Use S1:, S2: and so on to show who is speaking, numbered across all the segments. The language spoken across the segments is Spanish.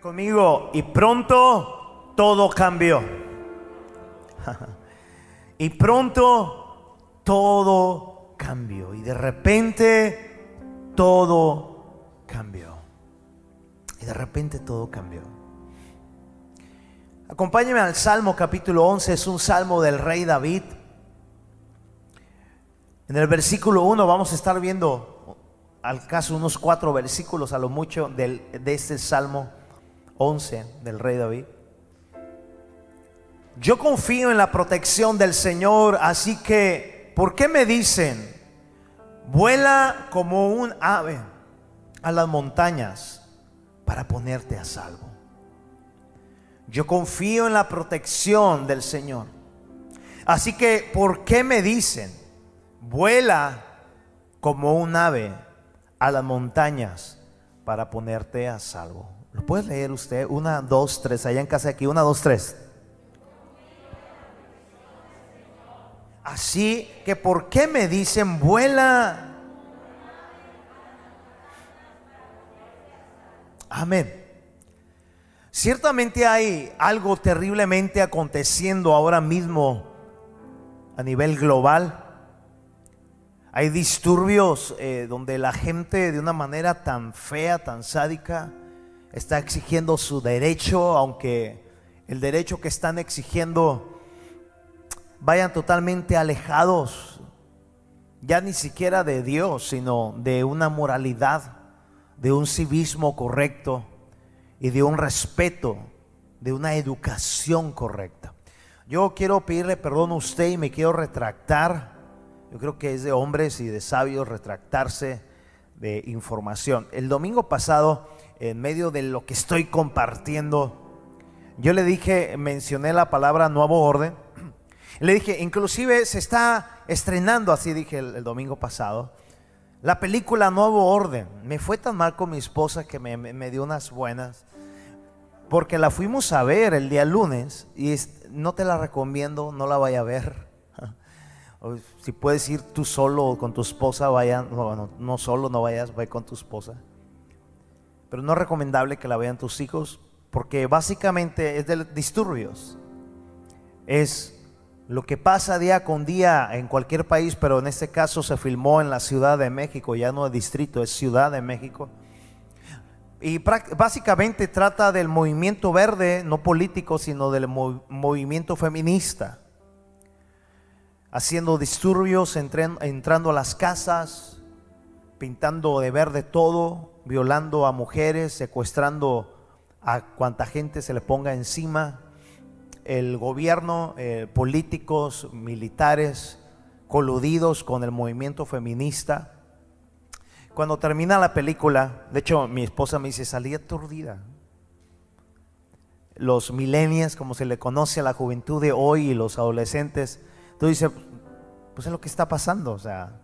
S1: Conmigo, y pronto todo cambió. y pronto todo cambió. Y de repente todo cambió. Y de repente todo cambió. Acompáñeme al Salmo capítulo 11, es un salmo del rey David. En el versículo 1 vamos a estar viendo al caso unos cuatro versículos a lo mucho del, de este salmo 11 del rey David. Yo confío en la protección del Señor, así que, ¿por qué me dicen? Vuela como un ave a las montañas para ponerte a salvo. Yo confío en la protección del Señor. Así que, ¿por qué me dicen? Vuela como un ave a las montañas para ponerte a salvo. ¿Lo puede leer usted? Una, dos, tres. Allá en casa aquí. Una, dos, tres. Así que, ¿por qué me dicen vuela? Amén. Ciertamente hay algo terriblemente aconteciendo ahora mismo a nivel global. Hay disturbios eh, donde la gente de una manera tan fea, tan sádica, está exigiendo su derecho, aunque el derecho que están exigiendo vayan totalmente alejados, ya ni siquiera de Dios, sino de una moralidad, de un civismo correcto y de un respeto, de una educación correcta. Yo quiero pedirle perdón a usted y me quiero retractar. Yo creo que es de hombres y de sabios retractarse de información. El domingo pasado, en medio de lo que estoy compartiendo, yo le dije, mencioné la palabra nuevo orden. Le dije, inclusive se está estrenando, así dije el, el domingo pasado, la película Nuevo Orden. Me fue tan mal con mi esposa que me, me- me dio unas buenas. Porque la fuimos a ver el día lunes y es- no te la recomiendo, no la vaya a ver. O si puedes ir tú solo o con tu esposa, vaya, no, no, no solo, no vayas, ve con tu esposa. Pero no es recomendable que la vean tus hijos porque básicamente es de disturbios. Es lo que pasa día con día en cualquier país, pero en este caso se filmó en la Ciudad de México, ya no es distrito, es Ciudad de México. Y básicamente trata del movimiento verde, no político, sino del mo- movimiento feminista. Haciendo disturbios, entrando a las casas, pintando de verde todo, violando a mujeres, secuestrando a cuanta gente se le ponga encima. El gobierno, eh, políticos, militares, coludidos con el movimiento feminista. Cuando termina la película, de hecho mi esposa me dice, salí aturdida. Los millennials, como se le conoce a la juventud de hoy y los adolescentes, tú dices, pues es lo que está pasando, o sea,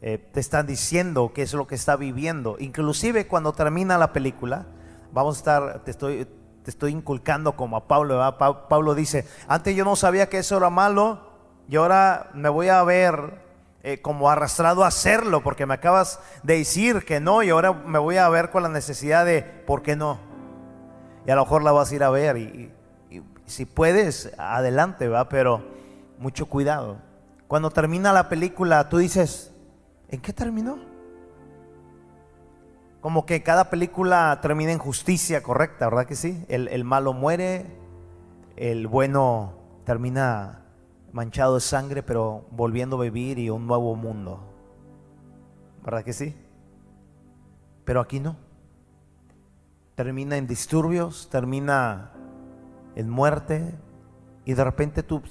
S1: eh, te están diciendo qué es lo que está viviendo. Inclusive cuando termina la película, vamos a estar, te estoy, te estoy inculcando como a Pablo, Pablo dice, antes yo no sabía que eso era malo y ahora me voy a ver eh, como arrastrado a hacerlo porque me acabas de decir que no y ahora me voy a ver con la necesidad de, ¿por qué no? Y a lo mejor la vas a ir a ver y- y si puedes, adelante, va, pero mucho cuidado. Cuando termina la película, tú dices, ¿en qué terminó? Como que cada película termina en justicia correcta, ¿verdad que sí? El, malo muere, el bueno termina manchado de sangre, pero volviendo a vivir y un nuevo mundo. ¿Verdad que sí? Pero aquí no. Termina en disturbios, termina en muerte y de repente tú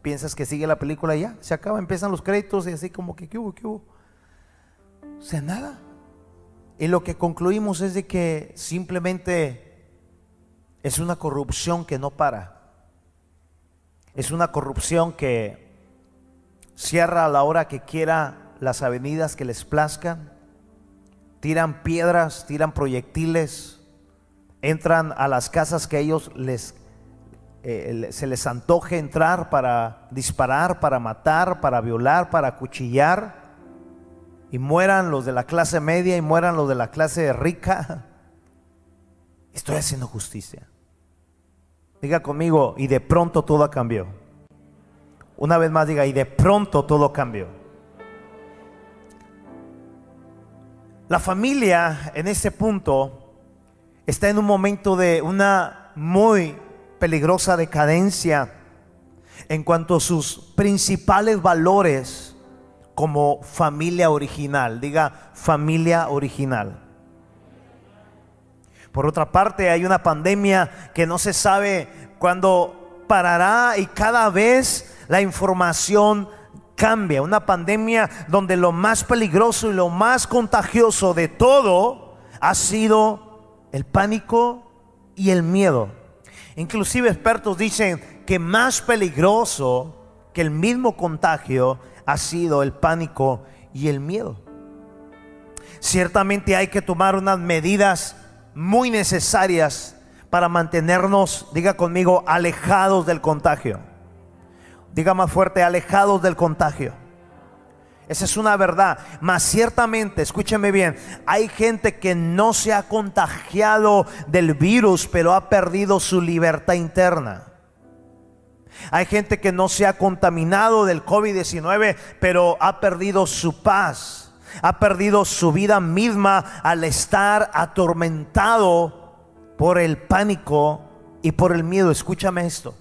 S1: piensas que sigue la película y ya, se acaba, empiezan los créditos y así como que, ¿qué hubo? ¿Qué hubo? O sea, nada. Y lo que concluimos es de que simplemente es una corrupción que no para. Es una corrupción que cierra a la hora que quiera las avenidas que les plazcan, tiran piedras, tiran proyectiles, entran a las casas que ellos les eh, se les antoje entrar para disparar, para matar, para violar, para cuchillar y mueran los de la clase media y mueran los de la clase rica. Estoy haciendo justicia. Diga conmigo, y de pronto todo cambió. Una vez más diga, y de pronto todo cambió. La familia en ese punto está en un momento de una muy peligrosa decadencia en cuanto a sus principales valores como familia original. Diga familia original. Por otra parte, hay una pandemia que no se sabe cuándo parará y cada vez la información cambia. Una pandemia donde lo más peligroso y lo más contagioso de todo ha sido el pánico y el miedo. Inclusive expertos dicen que más peligroso que el mismo contagio ha sido el pánico y el miedo. Ciertamente hay que tomar unas medidas muy necesarias para mantenernos, diga conmigo, alejados del contagio. Diga más fuerte, alejados del contagio. Esa es una verdad. Mas ciertamente, escúcheme bien, hay gente que no se ha contagiado del virus, pero ha perdido su libertad interna. Hay gente que no se ha contaminado del COVID-19, pero ha perdido su paz. Ha perdido su vida misma al estar atormentado por el pánico y por el miedo. Escúchame esto.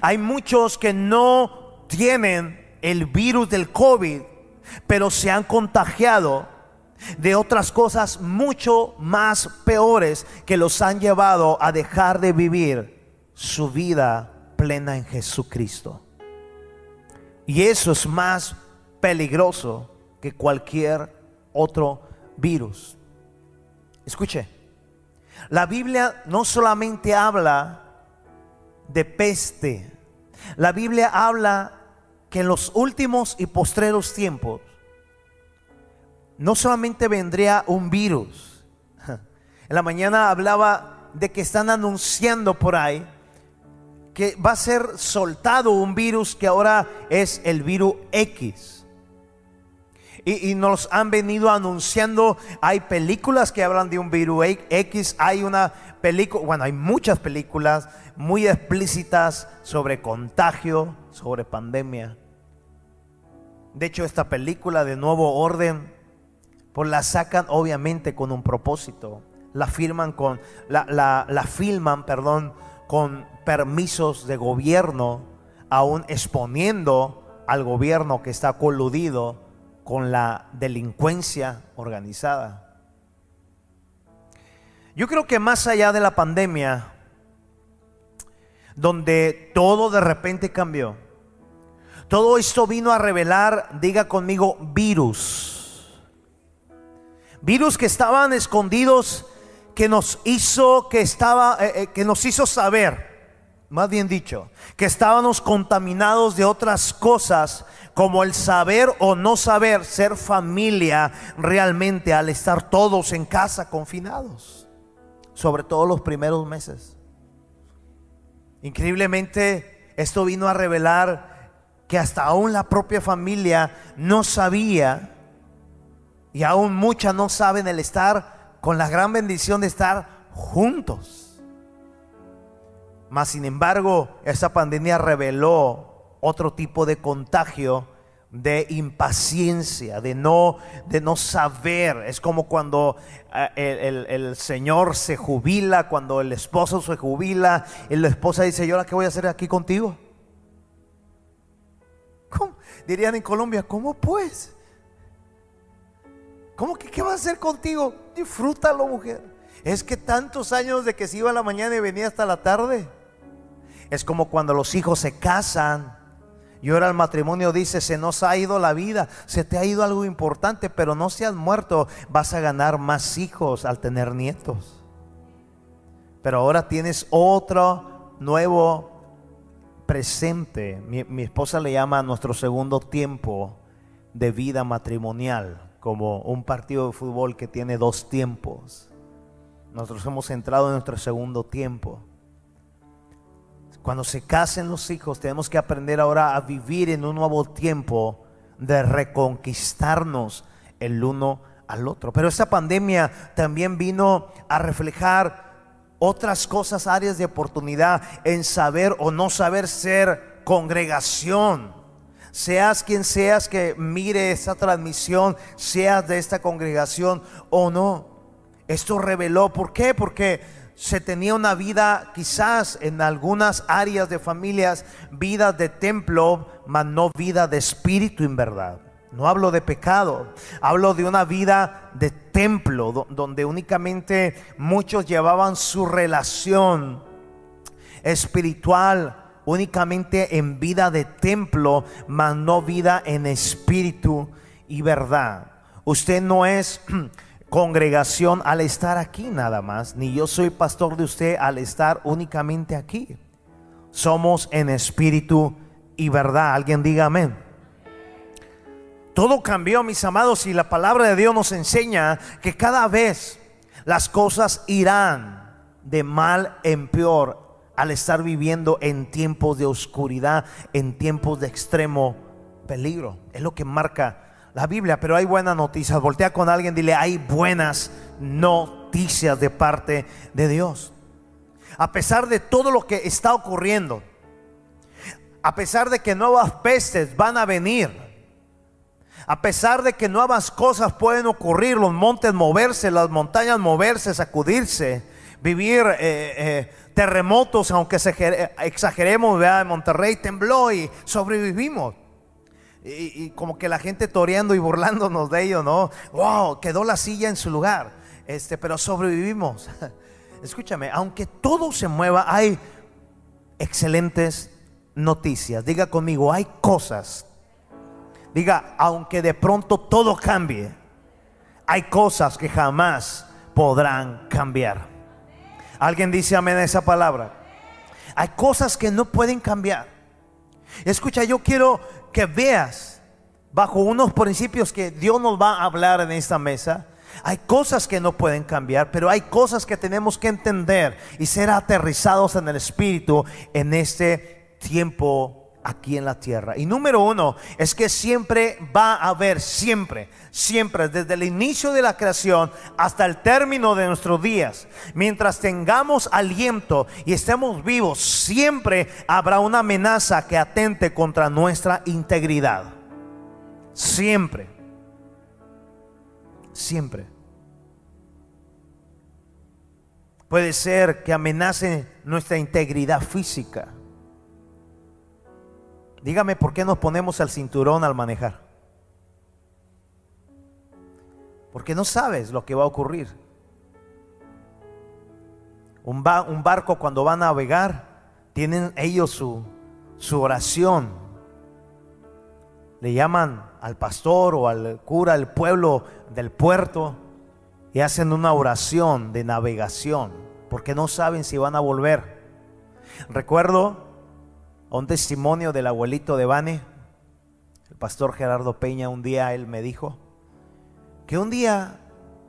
S1: Hay muchos que no tienen el virus del COVID, pero se han contagiado de otras cosas mucho más peores que los han llevado a dejar de vivir su vida plena en Jesucristo. Y eso es más peligroso que cualquier otro virus. Escuche, la Biblia no solamente habla de peste, la Biblia habla que en los últimos y postreros tiempos no solamente vendría un virus, en la mañana hablaba de que están anunciando por ahí que va a ser soltado un virus que ahora es el virus X. Y, nos han venido anunciando, hay películas que hablan de un virus X, hay una película, bueno, hay muchas películas muy explícitas sobre contagio, sobre pandemia. De hecho, esta película de Nuevo Orden, pues la sacan obviamente con un propósito. La firman con, la, la, filman, perdón, con permisos de gobierno, aún exponiendo al gobierno que está coludido con la delincuencia organizada. Yo creo que más allá de la pandemia, donde todo de repente cambió, todo esto vino a revelar, diga conmigo, virus. Virus que estaban escondidos, que nos hizo, que estaba, eh, eh, que nos hizo saber, más bien dicho, que estábamos contaminados de otras cosas, como el saber o no saber ser familia realmente al estar todos en casa confinados, sobre todo los primeros meses. Increíblemente, esto vino a revelar que hasta aún la propia familia no sabía y aún muchas no saben el estar con la gran bendición de estar juntos. Mas sin embargo, esa pandemia reveló otro tipo de contagio de impaciencia, de no, de no saber. Es como cuando eh, el, Señor se jubila, cuando el esposo se jubila, y la esposa dice, ¿yo ahora qué voy a hacer aquí contigo? Dirían en Colombia, ¿cómo pues? ¿Cómo que qué va a hacer contigo? Disfrútalo, mujer. Es que tantos años de que se iba a la mañana y venía hasta la tarde. Es como cuando los hijos se casan Y ahora el matrimonio dice, se nos ha ido la vida, se te ha ido algo importante, pero no se has muerto, vas a ganar más hijos al tener nietos. Pero ahora tienes otro nuevo presente. Mi, esposa le llama nuestro segundo tiempo de vida matrimonial, como un partido de fútbol que tiene dos tiempos. Nosotros hemos entrado en nuestro segundo tiempo. Cuando se casen los hijos, tenemos que aprender ahora a vivir en un nuevo tiempo de reconquistarnos el uno al otro. Pero esta pandemia también vino a reflejar otras cosas, áreas de oportunidad en saber o no saber ser congregación. Seas quien seas que mire esta transmisión, seas de esta congregación o no. Esto reveló, ¿por qué? Porque se tenía una vida quizás en algunas áreas de familias, vida de templo, mas no vida de espíritu en verdad. No hablo de pecado, hablo de una vida de templo, donde únicamente muchos llevaban su relación espiritual únicamente en vida de templo, mas no vida en espíritu y verdad. Usted no es congregación al estar aquí nada más, ni yo soy pastor de usted al estar únicamente aquí. Somos en espíritu y verdad. Alguien diga amén. Todo cambió, mis amados, y la palabra de Dios nos enseña que cada vez las cosas irán de mal en peor al estar viviendo en tiempos de oscuridad, en tiempos de extremo peligro. Es lo que marca la Biblia, pero hay buenas noticias. Voltea con alguien, dile, hay buenas noticias de parte de Dios. A pesar de todo lo que está ocurriendo, a pesar de que nuevas pestes van a venir, a pesar de que nuevas cosas pueden ocurrir, los montes moverse, las montañas moverse, sacudirse, vivir eh, eh, terremotos, aunque exageremos, en Monterrey tembló y sobrevivimos y, como que la gente toreando y burlándonos de ello, ¿no? Wow, quedó la silla en su lugar, este, pero sobrevivimos. Escúchame, aunque todo se mueva, hay excelentes noticias. Diga conmigo, hay cosas. Diga, aunque de pronto todo cambie, hay cosas que jamás podrán cambiar. ¿Alguien dice amén a esa palabra? Hay cosas que no pueden cambiar. Escucha, yo quiero que veas bajo unos principios que Dios nos va a hablar en esta mesa. Hay cosas que no pueden cambiar, pero hay cosas que tenemos que entender y ser aterrizados en el Espíritu en este tiempo aquí en la tierra. Y número uno es que siempre va a haber, siempre, siempre, desde el inicio de la creación hasta el término de nuestros días, mientras tengamos aliento y estemos vivos, siempre habrá una amenaza que atente contra nuestra integridad. Siempre. Siempre. Puede ser que amenace nuestra integridad física Dígame por qué nos ponemos el cinturón al manejar. Porque no sabes lo que va a ocurrir. Un, barco cuando va a navegar, tienen ellos su, su oración. Le llaman al pastor o al cura del pueblo del puerto y hacen una oración de navegación porque no saben si van a volver. Recuerdo un testimonio del abuelito de Bane, el pastor Gerardo Peña, un día él me dijo que un día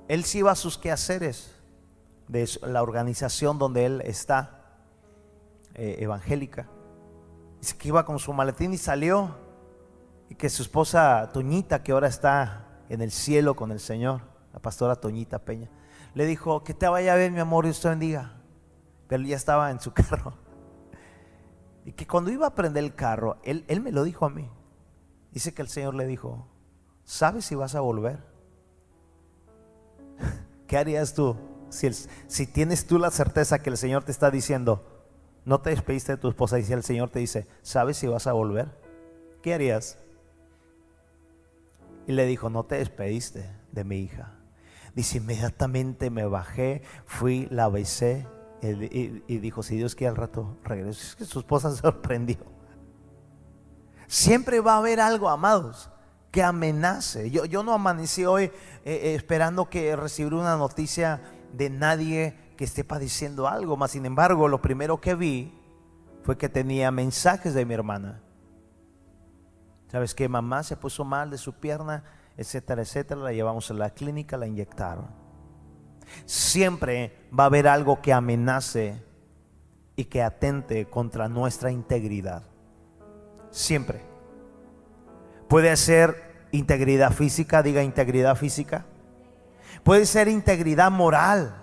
S1: él se iba a sus quehaceres de la organización donde él está, eh, evangélica. Dice que iba con su maletín y salió y que su esposa Toñita, que ahora está en el cielo con el Señor, la pastora Toñita Peña, le dijo, que te vaya a ver mi amor y usted bendiga. Pero ya estaba en su carro. Y que cuando iba a prender el carro, él, él me lo dijo a mí. Dice que el Señor le dijo, ¿sabes si vas a volver? ¿Qué harías tú si, si tienes tú la certeza que el Señor te está diciendo, no te despediste de tu esposa y si el Señor te dice, ¿sabes si vas a volver? ¿Qué harías? Y le dijo, no te despediste de mi hija. Dice, inmediatamente me bajé, fui, la besé y, dijo, si Dios quiere al rato regreso. Es que su esposa se sorprendió. Siempre va a haber algo, amados, que amenace. Yo, yo no amanecí hoy eh, eh, esperando que recibir una noticia de nadie que esté padeciendo algo, más sin embargo, lo primero que vi fue que tenía mensajes de mi hermana. ¿Sabes que Mamá se puso mal de su pierna, etcétera, etcétera. La llevamos a la clínica, la inyectaron. Siempre va a haber algo que amenace y que atente contra nuestra integridad. Siempre. Puede ser integridad física, diga integridad física. Puede ser integridad moral.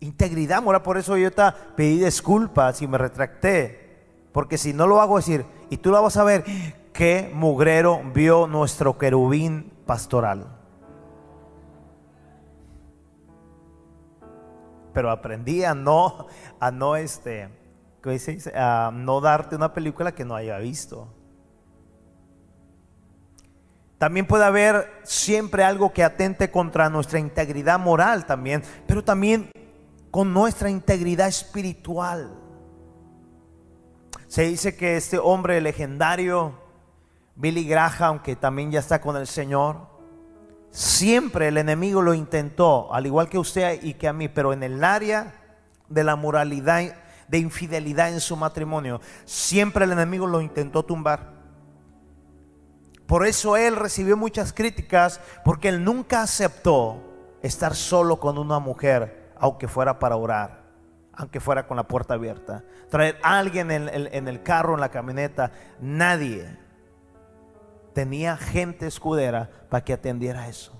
S1: Integridad moral, por eso yo te pedí disculpas y me retracté. Porque si no lo hago decir, y tú lo vas a ver, qué mugrero vio nuestro querubín pastoral. Pero aprendí a no, a no este, A no darte una película que no haya visto. También puede haber siempre algo que atente contra nuestra integridad moral también, pero también con nuestra integridad espiritual. Se dice que este hombre legendario, Billy Graham, que también ya está con el Señor, siempre el enemigo lo intentó, al igual que usted y que a mí, pero en el área de la moralidad, de infidelidad en su matrimonio, siempre el enemigo lo intentó tumbar. Por eso él recibió muchas críticas, porque él nunca aceptó estar solo con una mujer, aunque fuera para orar aunque fuera con la puerta abierta. Traer a alguien en, en, el carro, en la camioneta, nadie tenía gente escudera para que atendiera eso.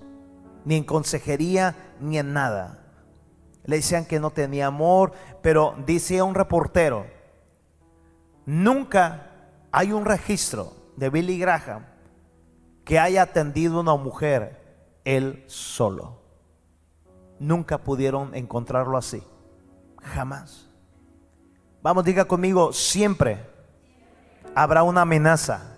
S1: Ni en consejería, ni en nada. Le decían que no tenía amor, pero decía un reportero, nunca hay un registro de Billy Graham que haya atendido una mujer él solo. Nunca pudieron encontrarlo así. Jamás. Vamos, diga conmigo, siempre habrá una amenaza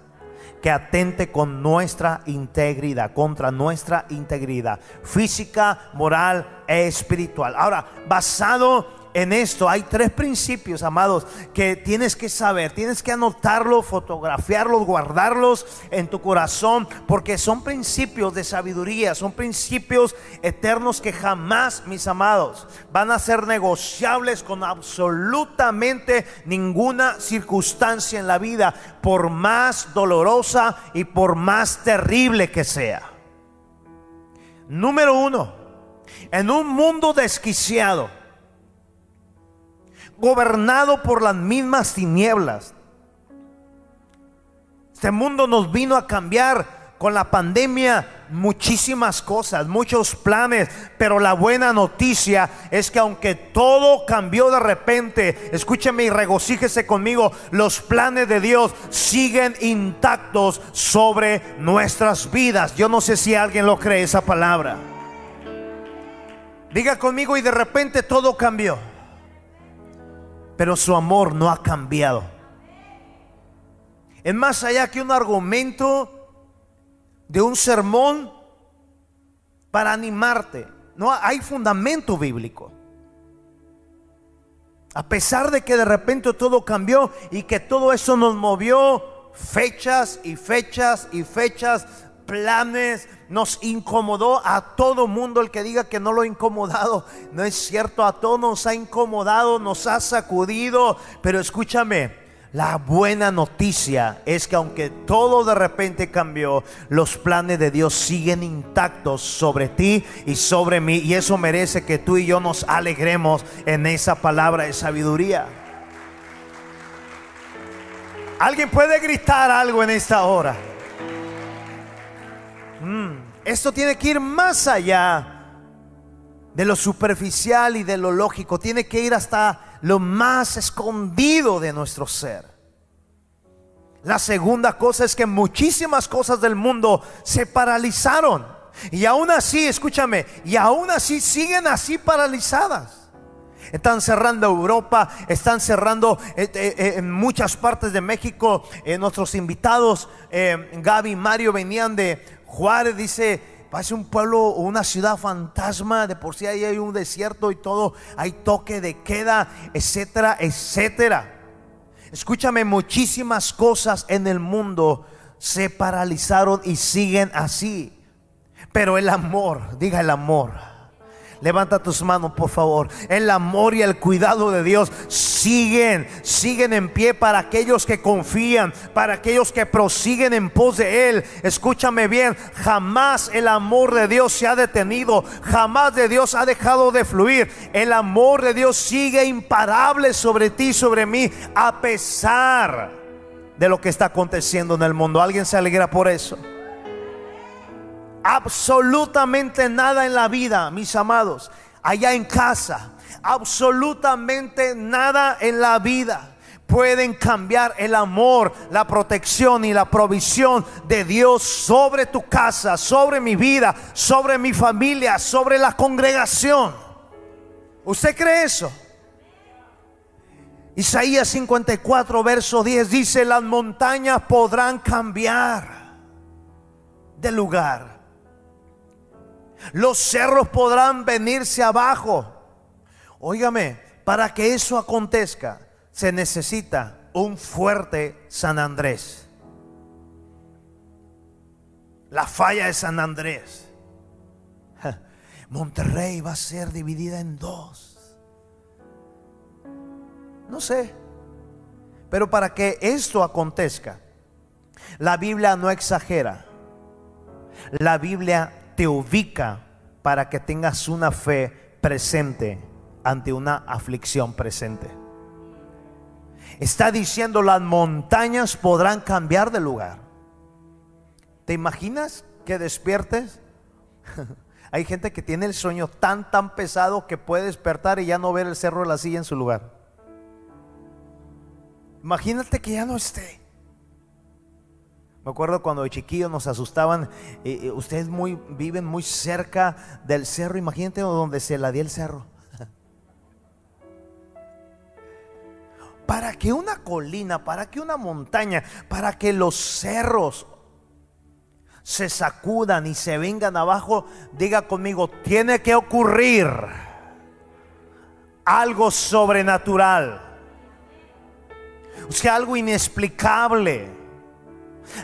S1: que atente con nuestra integridad, contra nuestra integridad física, moral e espiritual. Ahora, basado en esto hay tres principios, amados, que tienes que saber, tienes que anotarlos, fotografiarlos, guardarlos en tu corazón, porque son principios de sabiduría, son principios eternos que jamás, mis amados, van a ser negociables con absolutamente ninguna circunstancia en la vida, por más dolorosa y por más terrible que sea. Número uno, en un mundo desquiciado, gobernado por las mismas tinieblas. Este mundo nos vino a cambiar con la pandemia muchísimas cosas, muchos planes, pero la buena noticia es que aunque todo cambió de repente, escúcheme y regocíjese conmigo, los planes de Dios siguen intactos sobre nuestras vidas. Yo no sé si alguien lo cree esa palabra. Diga conmigo y de repente todo cambió pero su amor no ha cambiado. Es más allá que un argumento de un sermón para animarte. No hay fundamento bíblico. A pesar de que de repente todo cambió y que todo eso nos movió fechas y fechas y fechas planes, nos incomodó a todo mundo. El que diga que no lo ha incomodado, no es cierto, a todos nos ha incomodado, nos ha sacudido. Pero escúchame, la buena noticia es que aunque todo de repente cambió, los planes de Dios siguen intactos sobre ti y sobre mí. Y eso merece que tú y yo nos alegremos en esa palabra de sabiduría. ¿Alguien puede gritar algo en esta hora? Mm, esto tiene que ir más allá de lo superficial y de lo lógico. Tiene que ir hasta lo más escondido de nuestro ser. La segunda cosa es que muchísimas cosas del mundo se paralizaron. Y aún así, escúchame, y aún así siguen así paralizadas. Están cerrando Europa, están cerrando eh, eh, eh, en muchas partes de México. nuestros invitados, Gaby y Mario, venían de Juárez dice, parece un pueblo o una ciudad fantasma, de por sí ahí hay un desierto y todo, hay toque de queda, etcétera, etcétera. Escúchame, muchísimas cosas en el mundo se paralizaron y siguen así. Pero el amor, diga el amor Levanta tus manos, por favor. El amor y el cuidado de Dios siguen, siguen en pie para aquellos que confían, para aquellos que prosiguen en pos de Él. Escúchame bien, jamás el amor de Dios se ha detenido, jamás de Dios ha dejado de fluir. El amor de Dios sigue imparable sobre ti, sobre mí, a pesar de lo que está aconteciendo en el mundo. ¿Alguien se alegra por eso? Absolutamente nada en la vida, mis amados, allá en casa, absolutamente nada en la vida pueden cambiar el amor, la protección y la provisión de Dios sobre tu casa, sobre mi vida, sobre mi familia, sobre la congregación. ¿Usted cree eso? Isaías 54, verso 10 dice, las montañas podrán cambiar de lugar los cerros podrán venirse abajo. Óigame, para que eso acontezca, se necesita un fuerte San Andrés. La falla de San Andrés. Monterrey va a ser dividida en dos. No sé. Pero para que esto acontezca, la Biblia no exagera. La Biblia te ubica para que tengas una fe presente ante una aflicción presente. Está diciendo las montañas podrán cambiar de lugar. ¿Te imaginas que despiertes? Hay gente que tiene el sueño tan tan pesado que puede despertar y ya no ver el cerro de la silla en su lugar. Imagínate que ya no esté. Me acuerdo cuando de chiquillos nos asustaban. Eh, eh, ustedes muy, viven muy cerca del cerro. Imagínate donde se la di el cerro. Para que una colina, para que una montaña, para que los cerros se sacudan y se vengan abajo, diga conmigo, tiene que ocurrir algo sobrenatural. O algo inexplicable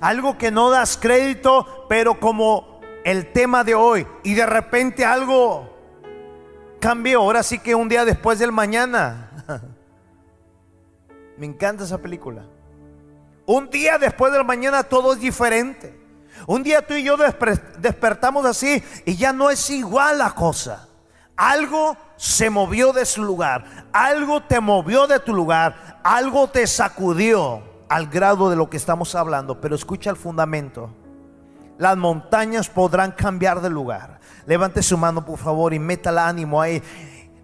S1: algo que no das crédito, pero como el tema de hoy, y de repente algo cambió, ahora sí que un día después del mañana. Me encanta esa película. Un día después del mañana todo es diferente. Un día tú y yo despertamos así y ya no es igual la cosa. Algo se movió de su lugar, algo te movió de tu lugar, algo te sacudió al grado de lo que estamos hablando, pero escucha el fundamento. Las montañas podrán cambiar de lugar. Levante su mano, por favor, y métala ánimo ahí.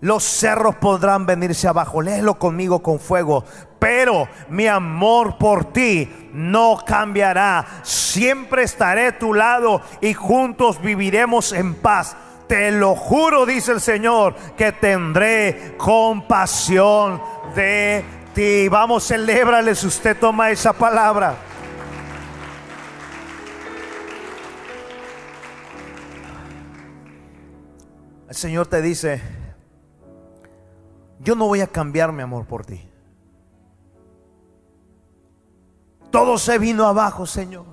S1: Los cerros podrán venirse abajo. Léelo conmigo con fuego. Pero mi amor por ti no cambiará. Siempre estaré a tu lado y juntos viviremos en paz. Te lo juro, dice el Señor, que tendré compasión de y Vamos, celébrale si usted toma esa palabra. El Señor te dice, yo no voy a cambiar mi amor por ti. Todo se vino abajo, Señor.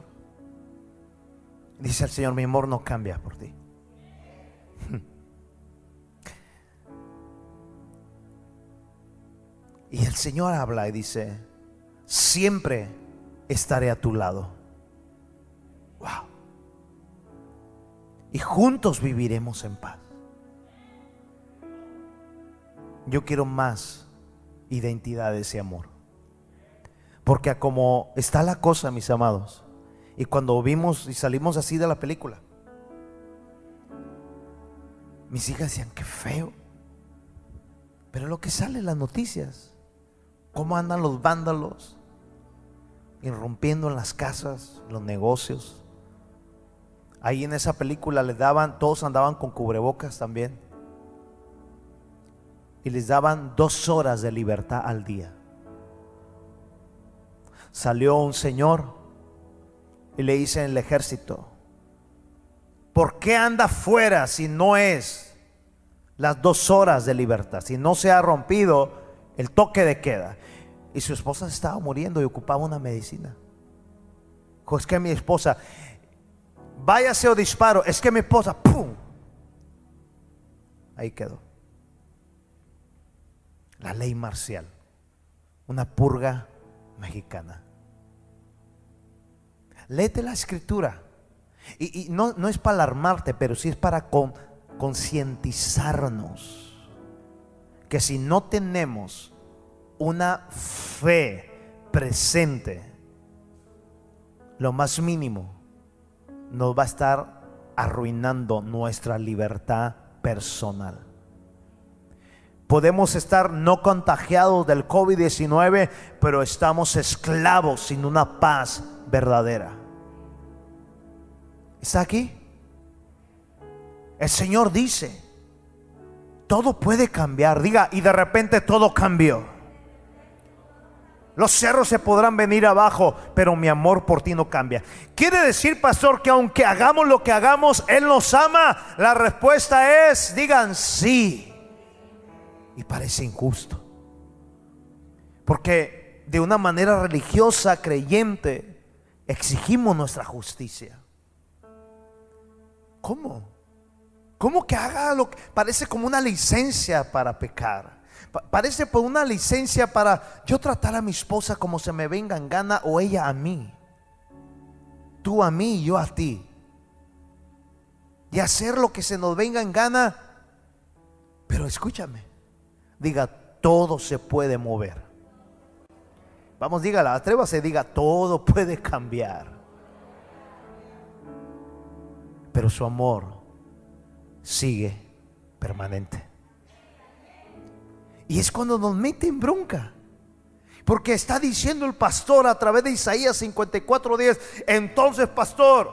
S1: Dice el Señor, mi amor no cambia por ti. Y el Señor habla y dice, siempre estaré a tu lado. Wow. Y juntos viviremos en paz. Yo quiero más identidad de ese amor. Porque como está la cosa, mis amados, y cuando vimos y salimos así de la película, mis hijas decían, qué feo. Pero lo que sale en las noticias, cómo andan los vándalos irrumpiendo en las casas, los negocios. Ahí en esa película les daban, todos andaban con cubrebocas también. Y les daban dos horas de libertad al día. Salió un señor y le dice en el ejército, ¿por qué anda fuera si no es las dos horas de libertad? Si no se ha rompido el toque de queda. y su esposa estaba muriendo y ocupaba una medicina. Dijo, es que mi esposa, váyase o disparo, es que mi esposa, ¡pum! Ahí quedó. La ley marcial, una purga mexicana. Léete la escritura. Y, no, no, es para alarmarte, pero sí es para concientizarnos que si no tenemos una fe presente, lo más mínimo, nos va a estar arruinando nuestra libertad personal. Podemos estar no contagiados del COVID-19, pero estamos esclavos sin una paz verdadera. ¿Está aquí? El Señor dice, todo puede cambiar. Diga, y de repente todo cambió. Los cerros se podrán venir abajo, pero mi amor por ti no cambia. Quiere decir, pastor, que aunque hagamos lo que hagamos, Él nos ama. La respuesta es, digan sí. Y parece injusto. Porque de una manera religiosa, creyente, exigimos nuestra justicia. ¿Cómo? ¿Cómo que haga lo que parece como una licencia para pecar? Parece por una licencia para yo tratar a mi esposa como se me venga en gana o ella a mí. Tú a mí yo a ti. Y hacer lo que se nos venga en gana. Pero escúchame. Diga, todo se puede mover. Vamos, dígala, atrévase, diga, todo puede cambiar. Pero su amor sigue permanente. Y es cuando nos mete en bronca. Porque está diciendo el pastor a través de Isaías 54:10, entonces pastor,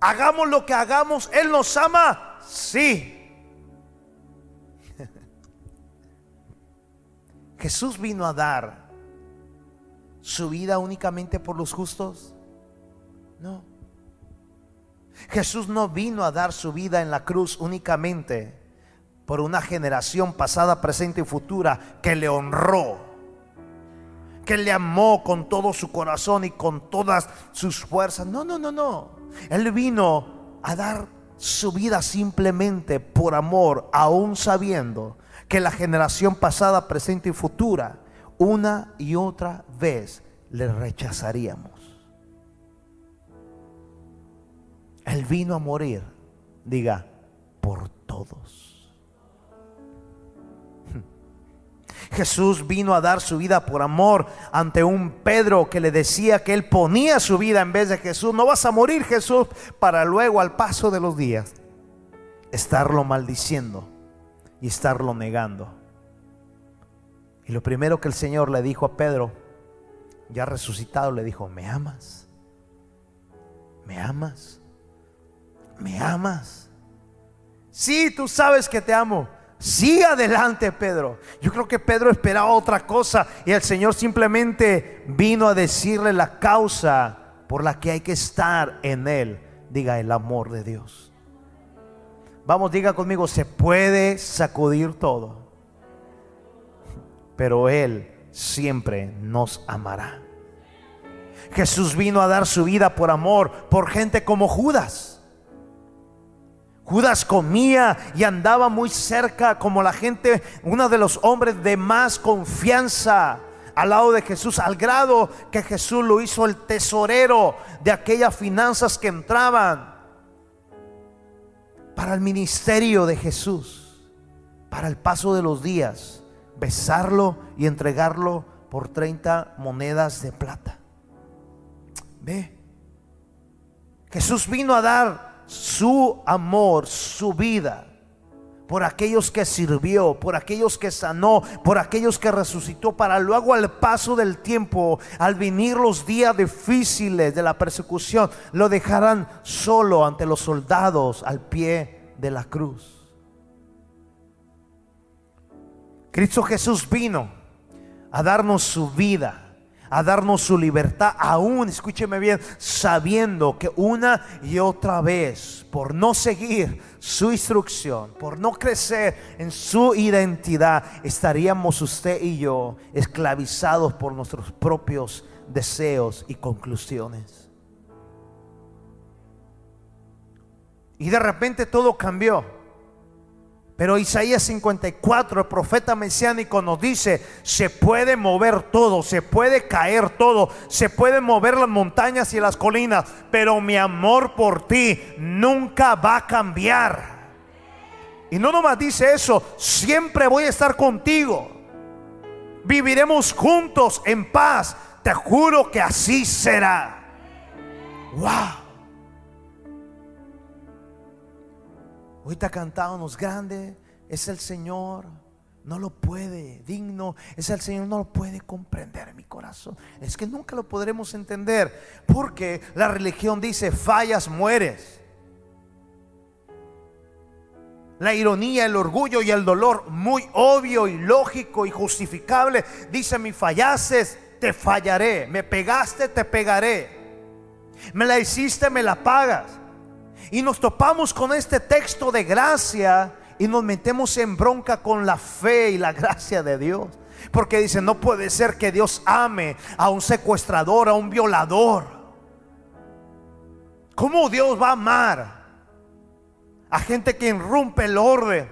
S1: hagamos lo que hagamos, Él nos ama, sí. Jesús vino a dar su vida únicamente por los justos. No. Jesús no vino a dar su vida en la cruz únicamente por una generación pasada, presente y futura que le honró, que le amó con todo su corazón y con todas sus fuerzas. No, no, no, no. Él vino a dar su vida simplemente por amor, aún sabiendo que la generación pasada, presente y futura, una y otra vez le rechazaríamos. Él vino a morir, diga, por todos. Jesús vino a dar su vida por amor ante un Pedro que le decía que él ponía su vida en vez de Jesús. No vas a morir Jesús para luego al paso de los días estarlo maldiciendo y estarlo negando. Y lo primero que el Señor le dijo a Pedro, ya resucitado, le dijo, ¿me amas? ¿Me amas? ¿Me amas? Sí, tú sabes que te amo. Sigue adelante, Pedro. Yo creo que Pedro esperaba otra cosa y el Señor simplemente vino a decirle la causa por la que hay que estar en Él. Diga el amor de Dios. Vamos, diga conmigo, se puede sacudir todo, pero Él siempre nos amará. Jesús vino a dar su vida por amor, por gente como Judas Judas comía y andaba muy cerca como la gente, uno de los hombres de más confianza al lado de Jesús, al grado que Jesús lo hizo el tesorero de aquellas finanzas que entraban para el ministerio de Jesús, para el paso de los días, besarlo y entregarlo por 30 monedas de plata. Ve, Jesús vino a dar su amor, su vida, por aquellos que sirvió, por aquellos que sanó, por aquellos que resucitó, para luego al paso del tiempo, al venir los días difíciles de la persecución, lo dejarán solo ante los soldados al pie de la cruz. Cristo Jesús vino a darnos su vida a darnos su libertad, aún, escúcheme bien, sabiendo que una y otra vez, por no seguir su instrucción, por no crecer en su identidad, estaríamos usted y yo esclavizados por nuestros propios deseos y conclusiones. Y de repente todo cambió. Pero Isaías 54, el profeta mesiánico nos dice, se puede mover todo, se puede caer todo, se pueden mover las montañas y las colinas, pero mi amor por ti nunca va a cambiar. Y no nomás dice eso, siempre voy a estar contigo. Viviremos juntos en paz. Te juro que así será. Wow. Ahorita cantábamos grande, es el Señor, no lo puede, digno, es el Señor, no lo puede comprender en mi corazón. Es que nunca lo podremos entender, porque la religión dice, fallas, mueres. La ironía, el orgullo y el dolor, muy obvio y lógico y justificable, dice, mi fallases, te fallaré, me pegaste, te pegaré, me la hiciste, me la pagas. Y nos topamos con este texto de gracia y nos metemos en bronca con la fe y la gracia de Dios. Porque dice, no puede ser que Dios ame a un secuestrador, a un violador. ¿Cómo Dios va a amar a gente que irrumpe el orden,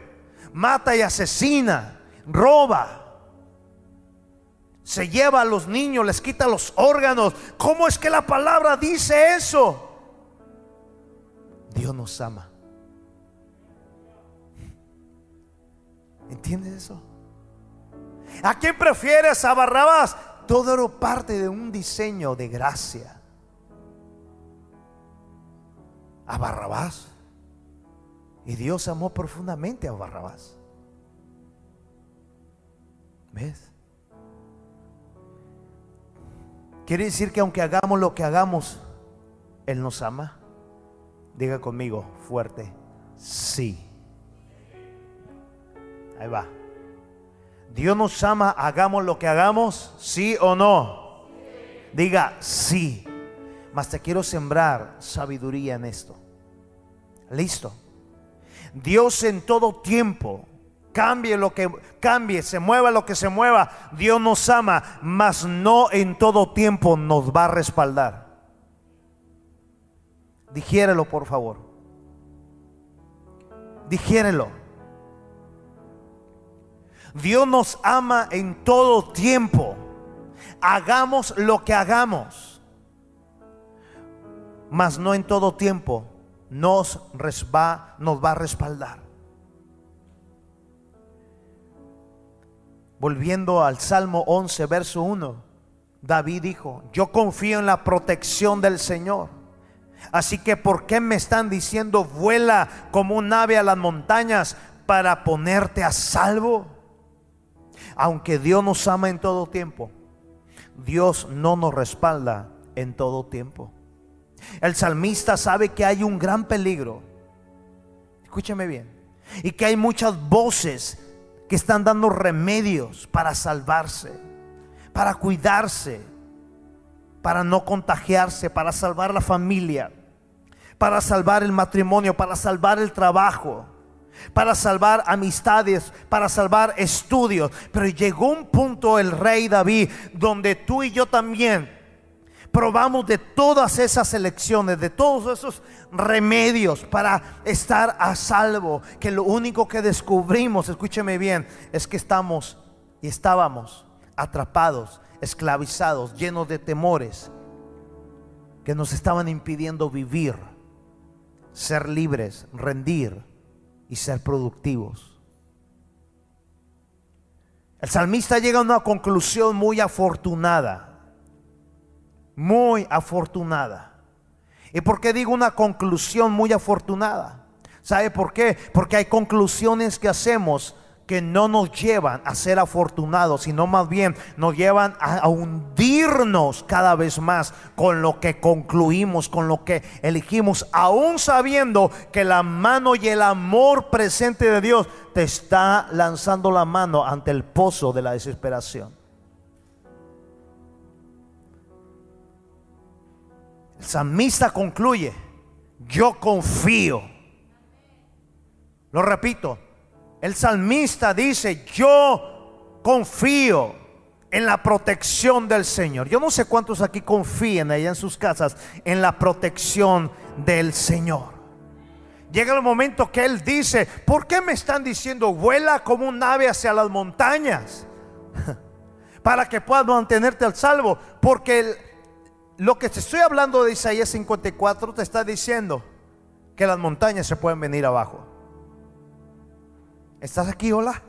S1: mata y asesina, roba? Se lleva a los niños, les quita los órganos. ¿Cómo es que la palabra dice eso? Dios nos ama. ¿Entiendes eso? ¿A quién prefieres a Barrabás? Todo era parte de un diseño de gracia. A Barrabás. Y Dios amó profundamente a Barrabás. ¿Ves? Quiere decir que aunque hagamos lo que hagamos, Él nos ama. Diga conmigo fuerte, sí. Ahí va. Dios nos ama, hagamos lo que hagamos, sí o no. Diga sí. Mas te quiero sembrar sabiduría en esto. Listo. Dios en todo tiempo, cambie lo que cambie, se mueva lo que se mueva, Dios nos ama, mas no en todo tiempo nos va a respaldar. Digiérelo, por favor. Digiérelo. Dios nos ama en todo tiempo. Hagamos lo que hagamos. Mas no en todo tiempo nos, va, nos va a respaldar. Volviendo al Salmo 11, verso 1, David dijo, yo confío en la protección del Señor Así que ¿por qué me están diciendo vuela como un ave a las montañas para ponerte a salvo? Aunque Dios nos ama en todo tiempo, Dios no nos respalda en todo tiempo. El salmista sabe que hay un gran peligro. Escúcheme bien. Y que hay muchas voces que están dando remedios para salvarse, para cuidarse, para no contagiarse, para salvar la familia, para salvar el matrimonio, para salvar el trabajo, para salvar amistades, para salvar estudios. Pero llegó un punto el rey David donde tú y yo también probamos de todas esas elecciones, de todos esos remedios para estar a salvo, que lo único que descubrimos, escúcheme bien, es que estamos y estábamos atrapados esclavizados, llenos de temores que nos estaban impidiendo vivir, ser libres, rendir y ser productivos. El salmista llega a una conclusión muy afortunada, muy afortunada. ¿Y por qué digo una conclusión muy afortunada? ¿Sabe por qué? Porque hay conclusiones que hacemos que no nos llevan a ser afortunados, sino más bien nos llevan a, hundirnos cada vez más con lo que concluimos, con lo que elegimos, aún sabiendo que la mano y el amor presente de Dios te está lanzando la mano ante el pozo de la desesperación. El salmista concluye, yo confío. Lo repito, el salmista dice, yo confío en la protección del Señor. Yo no sé cuántos aquí confían allá en sus casas en la protección del Señor. Llega el momento que Él dice, ¿por qué me están diciendo vuela como un ave hacia las montañas? Para que puedas mantenerte al salvo. Porque lo que te estoy hablando de Isaías 54 te está diciendo que las montañas se pueden venir abajo. ¿Estás aquí, hola?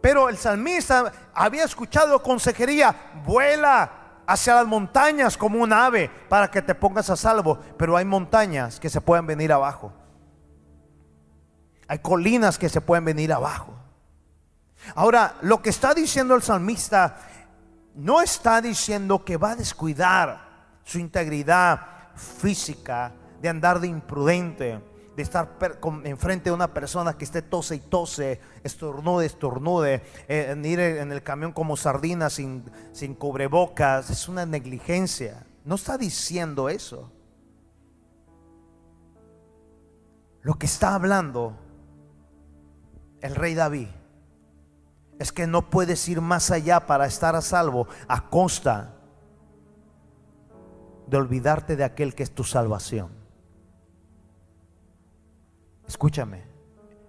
S1: Pero el salmista había escuchado consejería, vuela hacia las montañas como un ave para que te pongas a salvo. Pero hay montañas que se pueden venir abajo. Hay colinas que se pueden venir abajo. Ahora, lo que está diciendo el salmista no está diciendo que va a descuidar su integridad física, de andar de imprudente de estar enfrente de una persona que esté tose y tose, estornude, estornude, eh, ir en el camión como sardina sin, sin cubrebocas, es una negligencia. No está diciendo eso. Lo que está hablando el rey David es que no puedes ir más allá para estar a salvo a costa de olvidarte de aquel que es tu salvación. Escúchame,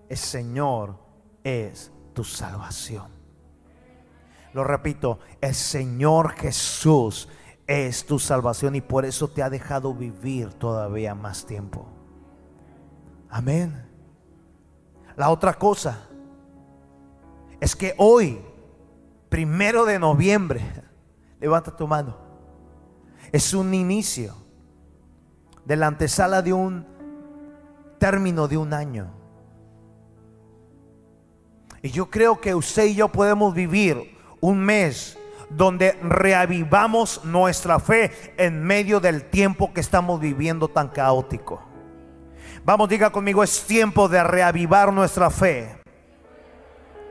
S1: el Señor es tu salvación. Lo repito, el Señor Jesús es tu salvación y por eso te ha dejado vivir todavía más tiempo. Amén. La otra cosa es que hoy, primero de noviembre, levanta tu mano, es un inicio de la antesala de un término de un año. Y yo creo que usted y yo podemos vivir un mes donde reavivamos nuestra fe en medio del tiempo que estamos viviendo tan caótico. Vamos, diga conmigo, es tiempo de reavivar nuestra fe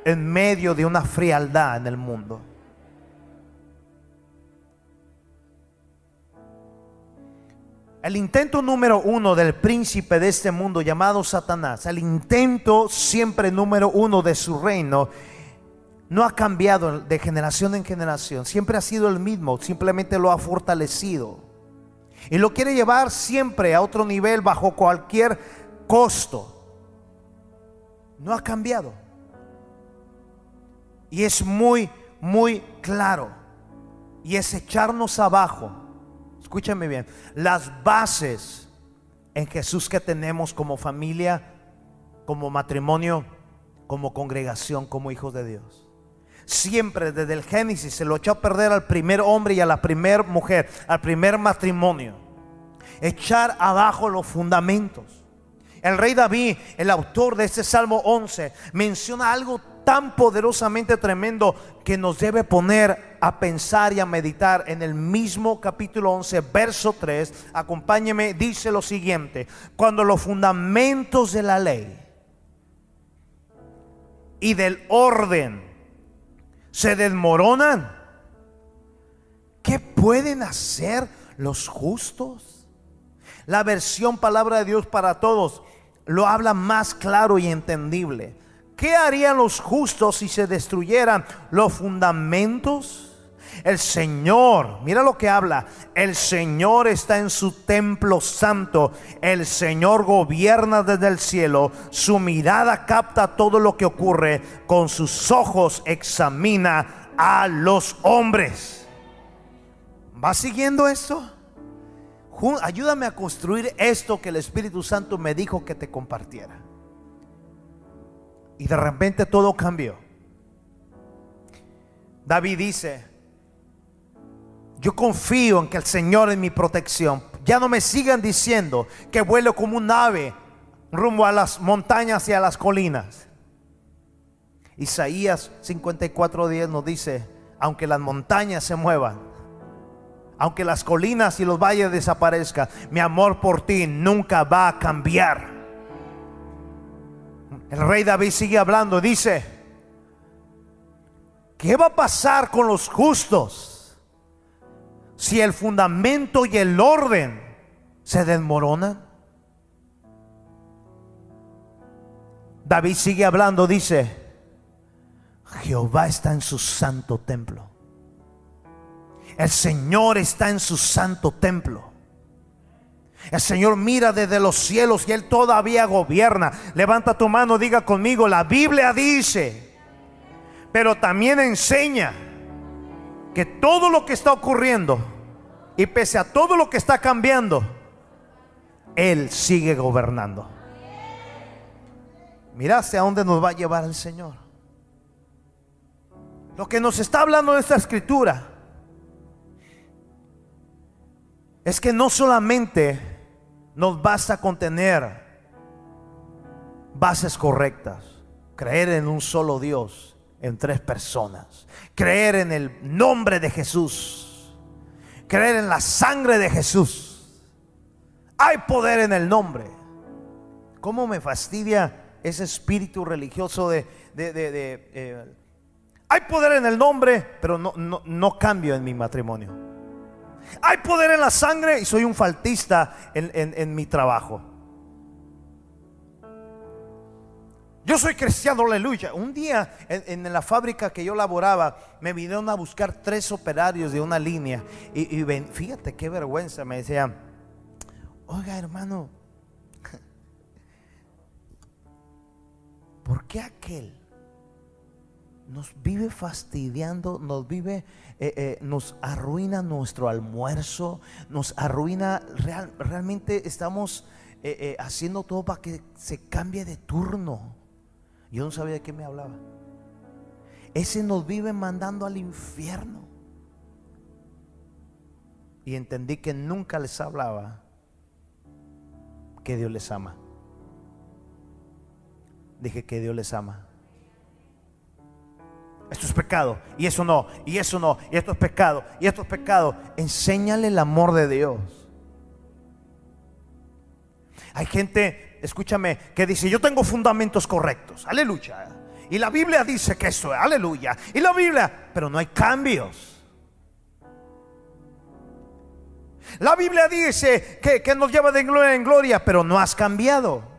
S1: en medio de una frialdad en el mundo. El intento número uno del príncipe de este mundo llamado Satanás, el intento siempre número uno de su reino, no ha cambiado de generación en generación, siempre ha sido el mismo, simplemente lo ha fortalecido. Y lo quiere llevar siempre a otro nivel bajo cualquier costo. No ha cambiado. Y es muy, muy claro. Y es echarnos abajo escúchame bien, las bases en Jesús que tenemos como familia, como matrimonio, como congregación, como hijos de Dios. Siempre desde el Génesis se lo echó a perder al primer hombre y a la primera mujer, al primer matrimonio. Echar abajo los fundamentos. El rey David, el autor de este Salmo 11, menciona algo tan poderosamente tremendo que nos debe poner a pensar y a meditar en el mismo capítulo 11, verso 3. Acompáñeme, dice lo siguiente, cuando los fundamentos de la ley y del orden se desmoronan, ¿qué pueden hacer los justos? La versión palabra de Dios para todos lo habla más claro y entendible. ¿Qué harían los justos si se destruyeran los fundamentos? El Señor, mira lo que habla, el Señor está en su templo santo, el Señor gobierna desde el cielo, su mirada capta todo lo que ocurre, con sus ojos examina a los hombres. ¿Va siguiendo esto? Ayúdame a construir esto que el Espíritu Santo me dijo que te compartiera. Y de repente todo cambió. David dice, yo confío en que el Señor es mi protección. Ya no me sigan diciendo que vuelo como un ave rumbo a las montañas y a las colinas. Isaías 54:10 nos dice, aunque las montañas se muevan, aunque las colinas y los valles desaparezcan, mi amor por ti nunca va a cambiar. El rey David sigue hablando, dice, ¿qué va a pasar con los justos? si el fundamento y el orden se desmoronan? David sigue hablando, dice, Jehová está en su santo templo. El Señor está en su santo templo. El Señor mira desde los cielos y Él todavía gobierna. Levanta tu mano, diga conmigo, la Biblia dice, pero también enseña que todo lo que está ocurriendo y pese a todo lo que está cambiando, Él sigue gobernando. Mira hacia dónde nos va a llevar el Señor. Lo que nos está hablando de esta escritura es que no solamente nos basta con tener bases correctas, creer en un solo Dios, en tres personas, creer en el nombre de Jesús, creer en la sangre de Jesús. Hay poder en el nombre. ¿Cómo me fastidia ese espíritu religioso de... Eh, hay poder en el nombre, pero no, no cambio en mi matrimonio. Hay poder en la sangre y soy un faltista en, mi trabajo. Yo soy cristiano, aleluya. Un día en, la fábrica que yo laboraba, me vinieron a buscar tres operarios de una línea. Y, y fíjate qué vergüenza, me decían, oiga hermano, ¿por qué aquel nos vive fastidiando, nos vive eh, eh, nos arruina nuestro almuerzo, nos arruina, realmente estamos eh, haciendo todo para que se cambie de turno. Yo no sabía de qué me hablaba. Ese nos vive mandando al infierno. Y entendí que nunca les hablaba que Dios les ama. Dije que Dios les ama. Esto es pecado, y eso no, y eso no, y esto es pecado, y esto es pecado. Enséñale el amor de Dios. Hay gente, escúchame, que dice, yo tengo fundamentos correctos, aleluya. Y la Biblia dice que eso es, aleluya. Y la Biblia, pero no hay cambios. La Biblia dice que, que nos lleva de gloria en gloria, pero no has cambiado.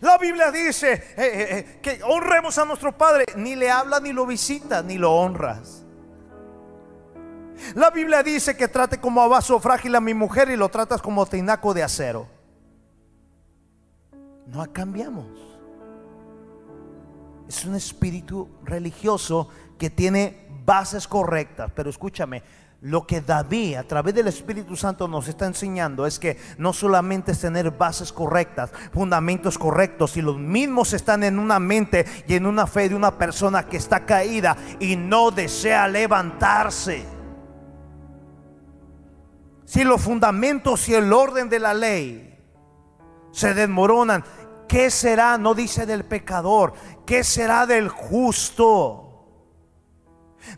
S1: La Biblia dice eh, eh, eh, que honremos a nuestro Padre. Ni le habla, ni lo visita, ni lo honras. La Biblia dice que trate como a vaso frágil a mi mujer y lo tratas como tinaco de acero. No cambiamos. Es un espíritu religioso que tiene bases correctas. Pero escúchame, lo que David a través del Espíritu Santo nos está enseñando es que no solamente es tener bases correctas, fundamentos correctos, y los mismos están en una mente y en una fe de una persona que está caída y no desea levantarse. Si los fundamentos y el orden de la ley se desmoronan, ¿qué será? No dice del pecador, ¿qué será del justo?